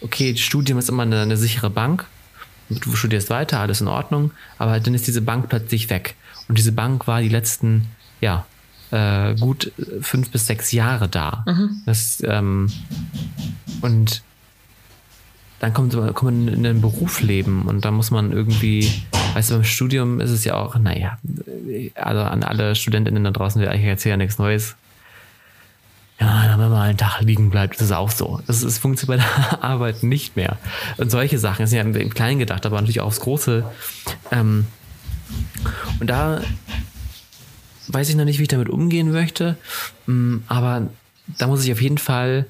okay, Studium ist immer eine, eine sichere Bank. Du studierst weiter, alles in Ordnung, aber dann ist diese Bank plötzlich weg. Und diese Bank war die letzten, ja, äh, gut fünf bis sechs Jahre da. Mhm. Das, ähm, und dann kommt, kommt man in ein Berufsleben und da muss man irgendwie, weißt du, beim Studium ist es ja auch, naja, also an alle Studentinnen da draußen, ich erzähle ja nichts Neues. Ja, wenn man mal einen Tag liegen bleibt, ist es auch so. Das, das funktioniert bei der Arbeit nicht mehr. Und solche Sachen sind ja im Kleinen gedacht, aber natürlich auch aufs Große. Ähm, und da weiß ich noch nicht, wie ich damit umgehen möchte. Mm, aber da muss ich auf jeden Fall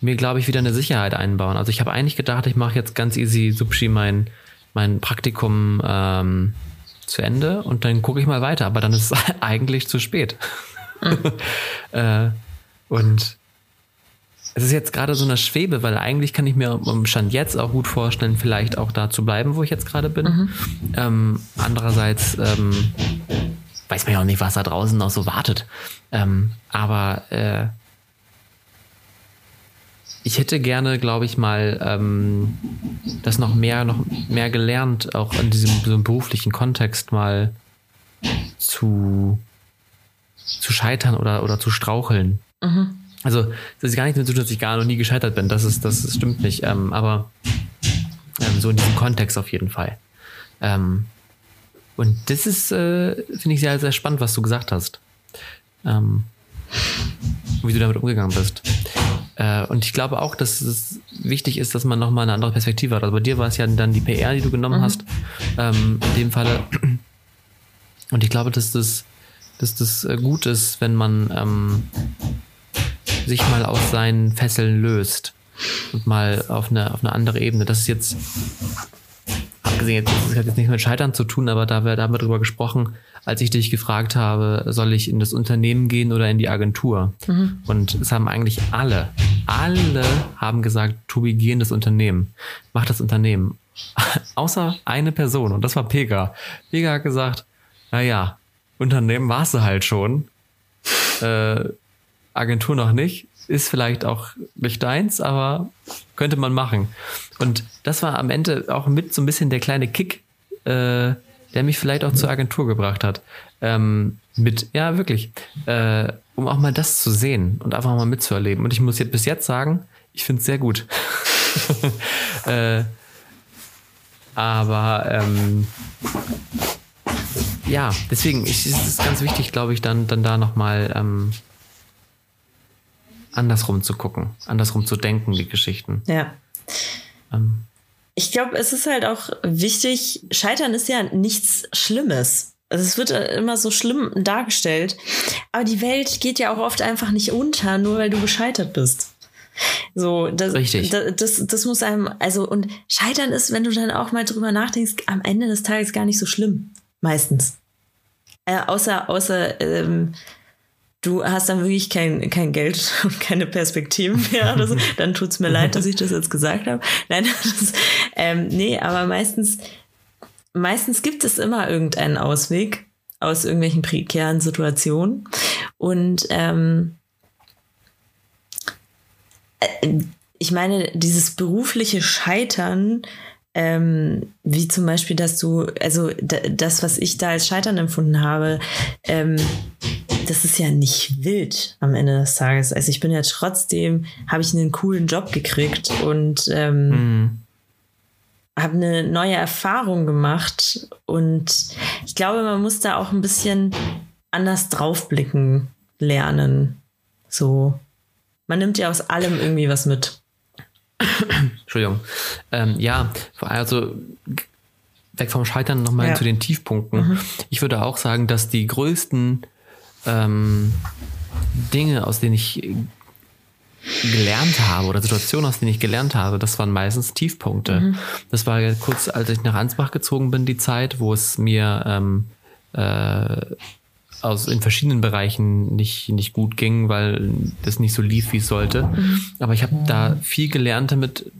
mir, glaube ich, wieder eine Sicherheit einbauen. Also ich habe eigentlich gedacht, ich mache jetzt ganz easy Subshi mein, mein Praktikum ähm, zu Ende und dann gucke ich mal weiter. Aber dann ist es eigentlich zu spät. Mhm. äh, und es ist jetzt gerade so eine Schwebe, weil eigentlich kann ich mir am Stand jetzt auch gut vorstellen, vielleicht auch da zu bleiben, wo ich jetzt gerade bin. Mhm. Ähm, andererseits ähm, weiß man ja auch nicht, was da draußen noch so wartet. Ähm, aber äh, ich hätte gerne, glaube ich, mal ähm, das noch mehr, noch mehr gelernt, auch in diesem so beruflichen Kontext mal zu, zu scheitern oder, oder zu straucheln. Mhm. Also, das ist gar nicht so, dass ich gar noch nie gescheitert bin. Das ist, das, das stimmt nicht. Ähm, aber ähm, so in diesem Kontext auf jeden Fall. Ähm, und das ist, äh, finde ich sehr, sehr spannend, was du gesagt hast. Ähm, wie du damit umgegangen bist. Äh, und ich glaube auch, dass es wichtig ist, dass man nochmal eine andere Perspektive hat. Also bei dir war es ja dann die PR, die du genommen mhm. hast, ähm, in dem Falle. Und ich glaube, dass das, dass das äh, gut ist, wenn man ähm, sich mal aus seinen Fesseln löst und mal auf eine, auf eine andere Ebene. Das ist jetzt, abgesehen, das hat jetzt nicht mit Scheitern zu tun, aber da, da haben wir drüber gesprochen, als ich dich gefragt habe, soll ich in das Unternehmen gehen oder in die Agentur? Mhm. Und es haben eigentlich alle, alle haben gesagt, Tobi, geh in das Unternehmen. Mach das Unternehmen. Außer eine Person und das war Pega. Pega hat gesagt, naja, Unternehmen warst du halt schon. Äh, Agentur noch nicht. Ist vielleicht auch nicht deins, aber könnte man machen. Und das war am Ende auch mit so ein bisschen der kleine Kick, äh, der mich vielleicht auch zur Agentur gebracht hat. Ähm, mit, ja, wirklich, äh, um auch mal das zu sehen und einfach mal mitzuerleben. Und ich muss jetzt bis jetzt sagen, ich finde es sehr gut. äh, aber ähm, ja, deswegen ist es ganz wichtig, glaube ich, dann, dann da nochmal ähm, andersrum zu gucken, andersrum zu denken, die Geschichten. Ja. Ähm, ich glaube, es ist halt auch wichtig, Scheitern ist ja nichts Schlimmes. Also es wird immer so schlimm dargestellt. Aber die Welt geht ja auch oft einfach nicht unter, nur weil du gescheitert bist. So, das, Richtig. Das, das, das muss einem, also, und Scheitern ist, wenn du dann auch mal drüber nachdenkst, am Ende des Tages gar nicht so schlimm. Meistens. Äh, außer, außer, ähm, du hast dann wirklich kein, kein Geld und keine Perspektiven mehr oder so, dann tut's mir leid, dass ich das jetzt gesagt habe. Nein, das, ähm, nee, aber meistens, meistens gibt es immer irgendeinen Ausweg aus irgendwelchen prekären Situationen. Und ähm, äh, ich meine, dieses berufliche Scheitern ähm, wie zum Beispiel, dass du, also das, was ich da als Scheitern empfunden habe, ähm, das ist ja nicht wild am Ende des Tages. Also ich bin ja trotzdem, habe ich einen coolen Job gekriegt und ähm, mhm. habe eine neue Erfahrung gemacht. Und ich glaube, man muss da auch ein bisschen anders draufblicken lernen. So. Man nimmt ja aus allem irgendwie was mit. Entschuldigung. Ähm, ja, also weg vom Scheitern nochmal ja. zu den Tiefpunkten. Mhm. Ich würde auch sagen, dass die größten ähm, Dinge, aus denen ich gelernt habe oder Situationen, aus denen ich gelernt habe, das waren meistens Tiefpunkte. Mhm. Das war ja kurz, als ich nach Ansbach gezogen bin, die Zeit, wo es mir ähm, äh, aus in verschiedenen Bereichen nicht, nicht gut ging, weil das nicht so lief, wie es sollte. Mhm. Aber ich habe da viel gelernt damit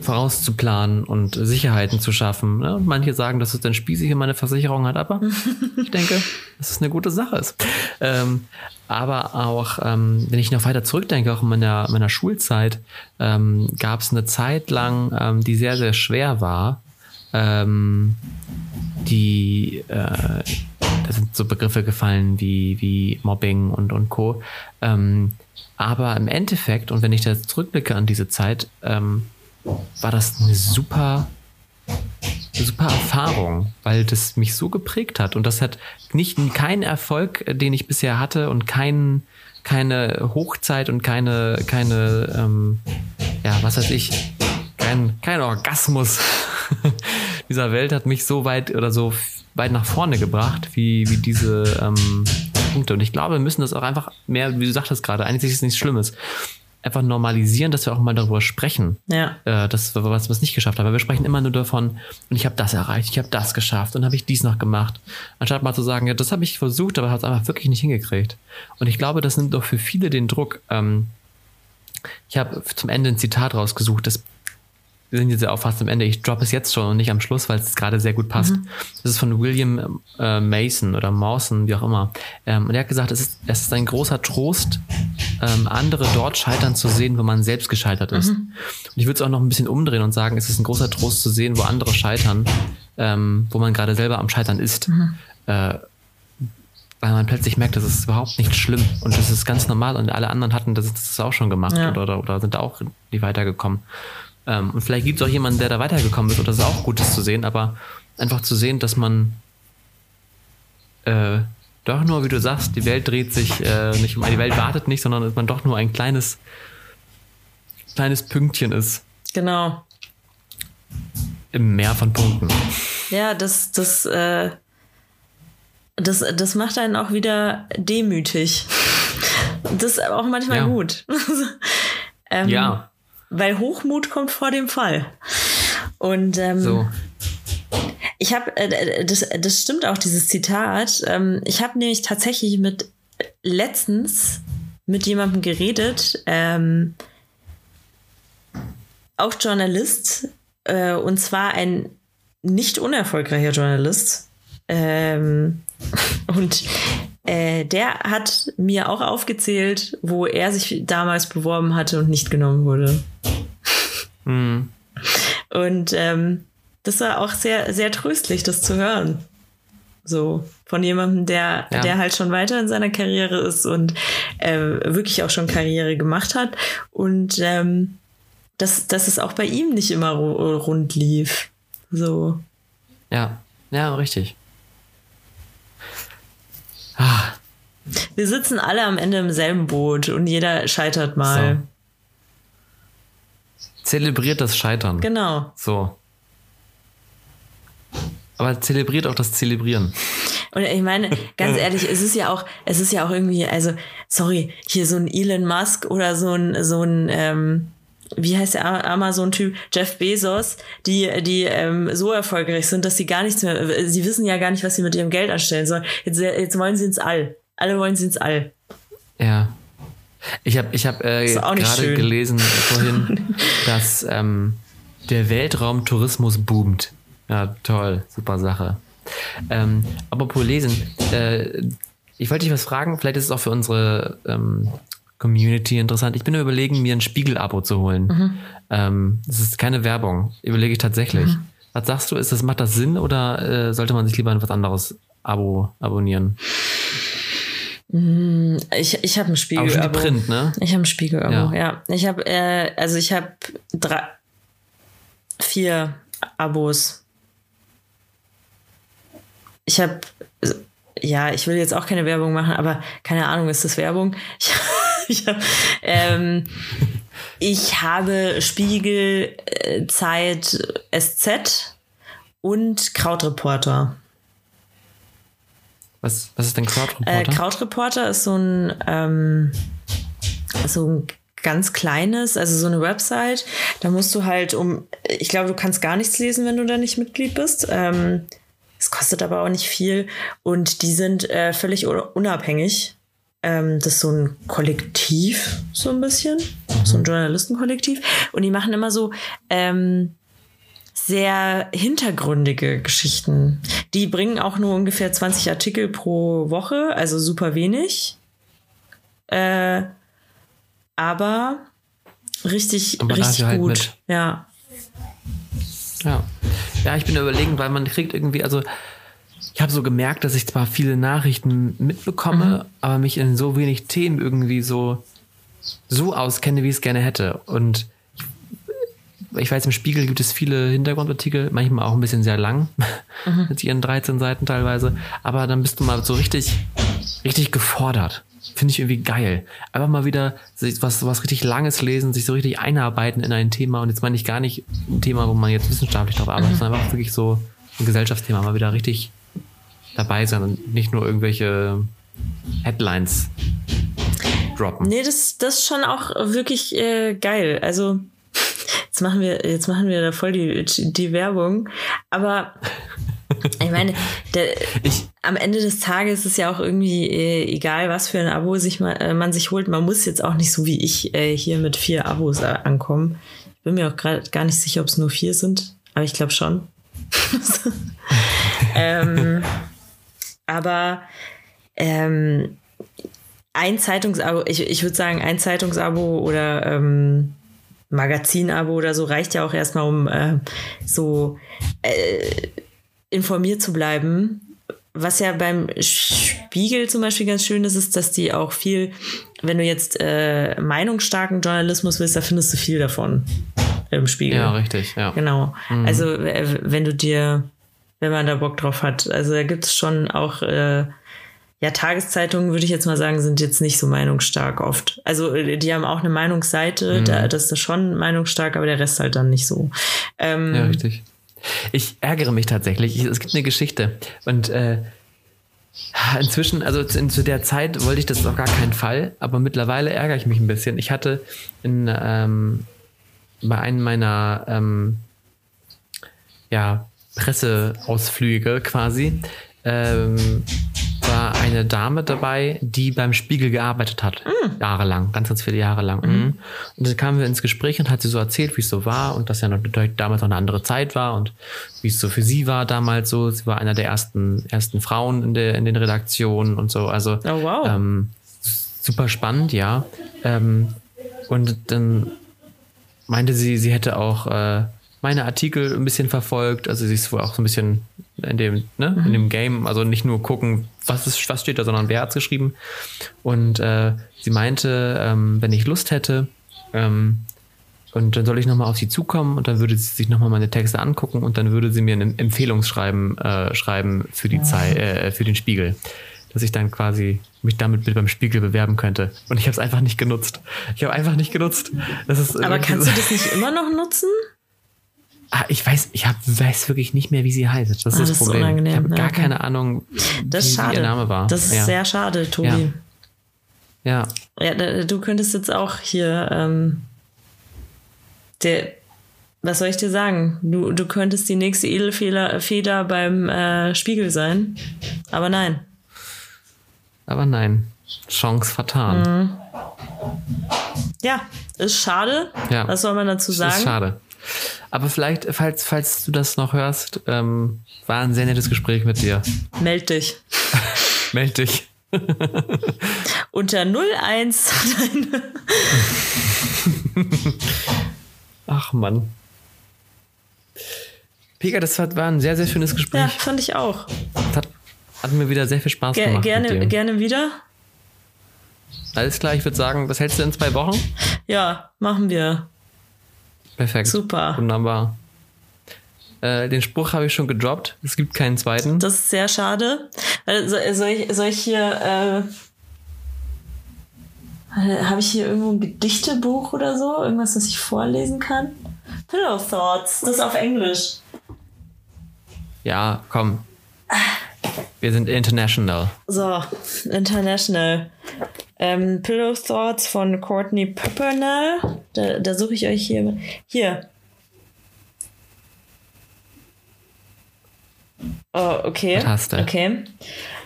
vorauszuplanen und Sicherheiten zu schaffen. Und manche sagen, dass es dann spießig in meine Versicherung hat, aber ich denke, dass es eine gute Sache ist. Ähm, aber auch, ähm, wenn ich noch weiter zurückdenke, auch in meiner, meiner Schulzeit, ähm, gab es eine Zeit lang, ähm, die sehr, sehr schwer war. Ähm, die äh, sind so Begriffe gefallen wie, wie Mobbing und, und Co. Ähm, aber im Endeffekt, und wenn ich da zurückblicke an diese Zeit, ähm, war das eine super, super Erfahrung, weil das mich so geprägt hat. Und das hat nicht keinen Erfolg, den ich bisher hatte und keinen keine Hochzeit und keine, keine, ähm, ja, was weiß ich, kein, kein Orgasmus dieser Welt hat mich so weit oder so weit nach vorne gebracht, wie, wie diese ähm, Punkte. Und ich glaube, wir müssen das auch einfach mehr, wie du sagtest gerade, eigentlich ist es nichts Schlimmes. Einfach normalisieren, dass wir auch mal darüber sprechen, ja. äh, dass wir was, was nicht geschafft haben. Weil wir sprechen immer nur davon, und ich habe das erreicht, ich habe das geschafft und habe ich dies noch gemacht. Anstatt mal zu sagen, ja, das habe ich versucht, aber habe es einfach wirklich nicht hingekriegt. Und ich glaube, das nimmt doch für viele den Druck. Ähm, ich habe zum Ende ein Zitat rausgesucht, das wir sind jetzt ja auch fast am Ende. Ich droppe es jetzt schon und nicht am Schluss, weil es gerade sehr gut passt. Mhm. Das ist von William äh, Mason oder Mawson, wie auch immer. Ähm, und er hat gesagt, es ist, es ist ein großer Trost, ähm, andere dort scheitern zu sehen, wo man selbst gescheitert ist. Mhm. Und ich würde es auch noch ein bisschen umdrehen und sagen, es ist ein großer Trost zu sehen, wo andere scheitern, ähm, wo man gerade selber am Scheitern ist. Mhm. Äh, weil man plötzlich merkt, das ist überhaupt nicht schlimm und das ist ganz normal und alle anderen hatten das, das auch schon gemacht ja. oder, oder, oder sind auch nicht weitergekommen. Ähm, und vielleicht gibt es auch jemanden, der da weitergekommen ist und das ist auch gut, das zu sehen, aber einfach zu sehen, dass man äh, doch nur, wie du sagst, die Welt dreht sich äh, nicht um, die Welt wartet nicht, sondern dass man doch nur ein kleines, kleines Pünktchen ist. Genau. Im Meer von Punkten. Ja, das, das, äh, das, das macht einen auch wieder demütig. Das ist auch manchmal ja. gut. ähm, ja. Weil Hochmut kommt vor dem Fall. Und ähm, so. ich habe, äh, das, das stimmt auch, dieses Zitat. Ähm, ich habe nämlich tatsächlich mit letztens mit jemandem geredet, ähm, auch Journalist, äh, und zwar ein nicht unerfolgreicher Journalist. Ähm, und äh, der hat mir auch aufgezählt, wo er sich damals beworben hatte und nicht genommen wurde. Mhm. Und ähm, das war auch sehr, sehr tröstlich, das zu hören. So von jemandem, der, ja. der halt schon weiter in seiner Karriere ist und äh, wirklich auch schon Karriere gemacht hat. Und ähm, dass, dass es auch bei ihm nicht immer rund lief. So. Ja, ja, richtig. Ah. Wir sitzen alle am Ende im selben Boot und jeder scheitert mal. So. Zelebriert das Scheitern. Genau. So. Aber zelebriert auch das Zelebrieren. Und ich meine, ganz ehrlich, es ist ja auch, es ist ja auch irgendwie, also, sorry, hier so ein Elon Musk oder so ein, so ein, ähm, wie heißt der Amazon-Typ, Jeff Bezos, die, die ähm, so erfolgreich sind, dass sie gar nichts mehr, sie wissen ja gar nicht, was sie mit ihrem Geld anstellen sollen. Jetzt, jetzt wollen sie ins All. Alle wollen sie ins All. Ja. Ich habe ich hab, äh, gerade gelesen vorhin, dass ähm, der Weltraumtourismus boomt. Ja, toll, super Sache. Ähm, apropos lesen, äh, ich wollte dich was fragen, vielleicht ist es auch für unsere ähm, Community interessant. Ich bin überlegen, mir ein Spiegel-Abo zu holen. Mhm. Ähm, das ist keine Werbung. Überlege ich tatsächlich. Mhm. Was sagst du? Ist das, macht das Sinn oder äh, sollte man sich lieber ein was anderes Abo abonnieren? Ich, ich habe ein Spiegel. Aber schon. Print, ne? Ich habe ein Spiegel, ja. ja. Ich habe, äh, also ich habe drei, vier Abos. Ich habe, ja, ich will jetzt auch keine Werbung machen, aber keine Ahnung, ist das Werbung? Ich, ich, hab, ähm, ich habe Spiegel, äh, Zeit, SZ und Krautreporter. Was, was ist denn Crowdreporter? Äh, Krautreporter ist so ein, ähm, so ein ganz kleines, also so eine Website. Da musst du halt um, ich glaube, du kannst gar nichts lesen, wenn du da nicht Mitglied bist. Ähm, es kostet aber auch nicht viel und die sind äh, völlig un- unabhängig. Ähm, das ist so ein Kollektiv, so ein bisschen, so ein Journalistenkollektiv. Und die machen immer so ähm, sehr hintergründige Geschichten. Die bringen auch nur ungefähr 20 Artikel pro Woche, also super wenig. Äh, aber richtig, Aber richtig halt gut. mit. Ja. Ja. Ja, ich bin überlegen, weil man kriegt irgendwie, also ich habe so gemerkt, dass ich zwar viele Nachrichten mitbekomme, aber mich in so wenig Themen irgendwie so, so auskenne, wie ich es gerne hätte. Und ich, weiß, im Spiegel gibt es viele Hintergrundartikel, manchmal auch ein bisschen sehr lang, mit ihren 13 Seiten teilweise. Aber dann bist du mal so richtig, richtig gefordert. Finde ich irgendwie geil. Einfach mal wieder was, was richtig Langes lesen, sich so richtig einarbeiten in ein Thema. Und jetzt meine ich gar nicht ein Thema, wo man jetzt wissenschaftlich drauf arbeitet, sondern einfach wirklich so ein Gesellschaftsthema mal wieder richtig dabei sein und nicht nur irgendwelche Headlines droppen. Nee, das, das ist schon auch wirklich äh, geil. Also, jetzt machen wir, jetzt machen wir da voll die, die Werbung. Aber ich meine, der, Ich, am Ende des Tages ist es ja auch irgendwie äh, egal, was für ein Abo sich man, äh, man sich holt. Man muss jetzt auch nicht so wie ich äh, hier mit vier Abos äh, ankommen. Ich bin mir auch gerade gar nicht sicher, ob es nur vier sind, aber ich glaube schon. ähm, aber ähm, ein Zeitungsabo, ich, ich würde sagen, ein Zeitungsabo oder ähm, Magazinabo oder so reicht ja auch erstmal, um äh, so äh, informiert zu bleiben. Was ja beim Spiegel zum Beispiel ganz schön ist, ist, dass die auch viel, wenn du jetzt äh, meinungsstarken Journalismus willst, da findest du viel davon im Spiegel. ja, richtig, ja. Genau. Also äh, wenn du dir, wenn man da Bock drauf hat, also da gibt es schon auch, äh, ja, Tageszeitungen würde ich jetzt mal sagen, sind jetzt nicht so meinungsstark oft. Also äh, die haben auch eine Meinungsseite, da, das ist schon meinungsstark, aber der Rest halt dann nicht so. Ähm, Ja, richtig. Ich ärgere mich tatsächlich. Ich, es gibt eine Geschichte. Und äh, inzwischen, also zu, zu der Zeit wollte ich das auf gar keinen Fall, aber mittlerweile ärgere ich mich ein bisschen. Ich hatte in, ähm, bei einem meiner ähm, ja, Presseausflüge quasi ähm, war eine Dame dabei, die beim Spiegel gearbeitet hat. Jahrelang, ganz, ganz viele Jahre lang. Mhm. Und dann kamen wir ins Gespräch und hat sie so erzählt, wie es so war und dass ja noch, damals noch eine andere Zeit war und wie es so für sie war damals so. Sie war einer der ersten, ersten Frauen in, der, in den Redaktionen und so. Also Oh, wow. ähm, super spannend, ja. Ähm, und dann meinte sie, sie hätte auch äh, meine Artikel ein bisschen verfolgt. Also sie ist wohl auch so ein bisschen in dem, ne, Mhm. in dem Game, also nicht nur gucken, was, ist, was steht da, sondern wer hat's geschrieben. Und äh, sie meinte, ähm, wenn ich Lust hätte, ähm, und dann soll ich nochmal auf sie zukommen und dann würde sie sich nochmal meine Texte angucken und dann würde sie mir ein Empfehlungsschreiben äh, schreiben für die Zeit, äh, für den Spiegel. Dass ich dann quasi mich damit mit beim Spiegel bewerben könnte. Und ich habe es einfach nicht genutzt. Ich habe einfach nicht genutzt. Das ist aber kannst so- du das nicht immer noch nutzen? Ah, ich weiß, ich hab, weiß wirklich nicht mehr, wie sie heißt. Das ist Ah, das, das ist Problem. unangenehm. Ich habe Ja, gar okay. keine Ahnung, Das ist wie, schade. ihr Name war. Das ist ja. sehr schade, Tobi. Ja. Ja, da- du könntest jetzt auch hier, ähm, der, was soll ich dir sagen? Du, du könntest die nächste Edelfeder Feder beim äh, Spiegel sein. Aber nein. Aber nein. Chance vertan. Mhm. Ja, ist schade. Ja. Was soll man dazu sagen? ist schade. Aber vielleicht, falls, falls du das noch hörst, ähm, war ein sehr nettes Gespräch mit dir. Meld dich. Meld dich. Unter 01 Ach Mann. Pega, das war ein sehr, sehr schönes Gespräch. Ja, fand ich auch. Das hat, hat mir wieder sehr viel Spaß Ge gemacht. gerne, gerne wieder. Alles klar, ich würde sagen, was hältst du in zwei Wochen? Ja, machen wir. Perfekt. Super. Wunderbar. Äh, den Spruch habe ich schon gedroppt. Es gibt keinen zweiten. Das ist sehr schade. Weil, so- Soll ich, soll ich hier, äh, habe ich hier irgendwo ein Gedichtebuch oder so? Irgendwas, das ich vorlesen kann? Pillow Thoughts, das ist auf Englisch. Ja, komm. Wir sind international. So, International. Ähm, Pillow Thoughts von Courtney Pimpernel. Da, da suche ich euch hier. Hier. Oh, okay. Was hast du? Okay.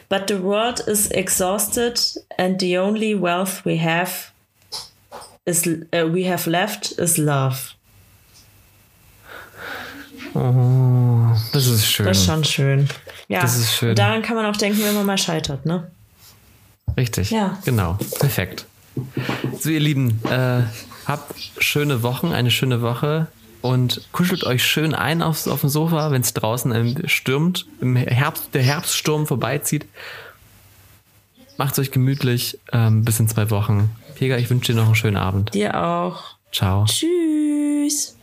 But the world is exhausted and the only wealth we have is uh, we have left is love. Oh, das ist schön. Das ist schon schön. Ja. Das ist schön. Daran kann man auch denken, wenn man mal scheitert, ne? Richtig. Ja. Genau. Perfekt. So, ihr Lieben, äh, habt schöne Wochen, eine schöne Woche und kuschelt euch schön ein aufs, auf dem Sofa, wenn es draußen stürmt, im Herbst, der Herbststurm vorbeizieht. Macht's euch gemütlich ähm, bis in zwei Wochen. Pega, ich wünsche dir noch einen schönen Abend. Dir auch. Ciao. Tschüss.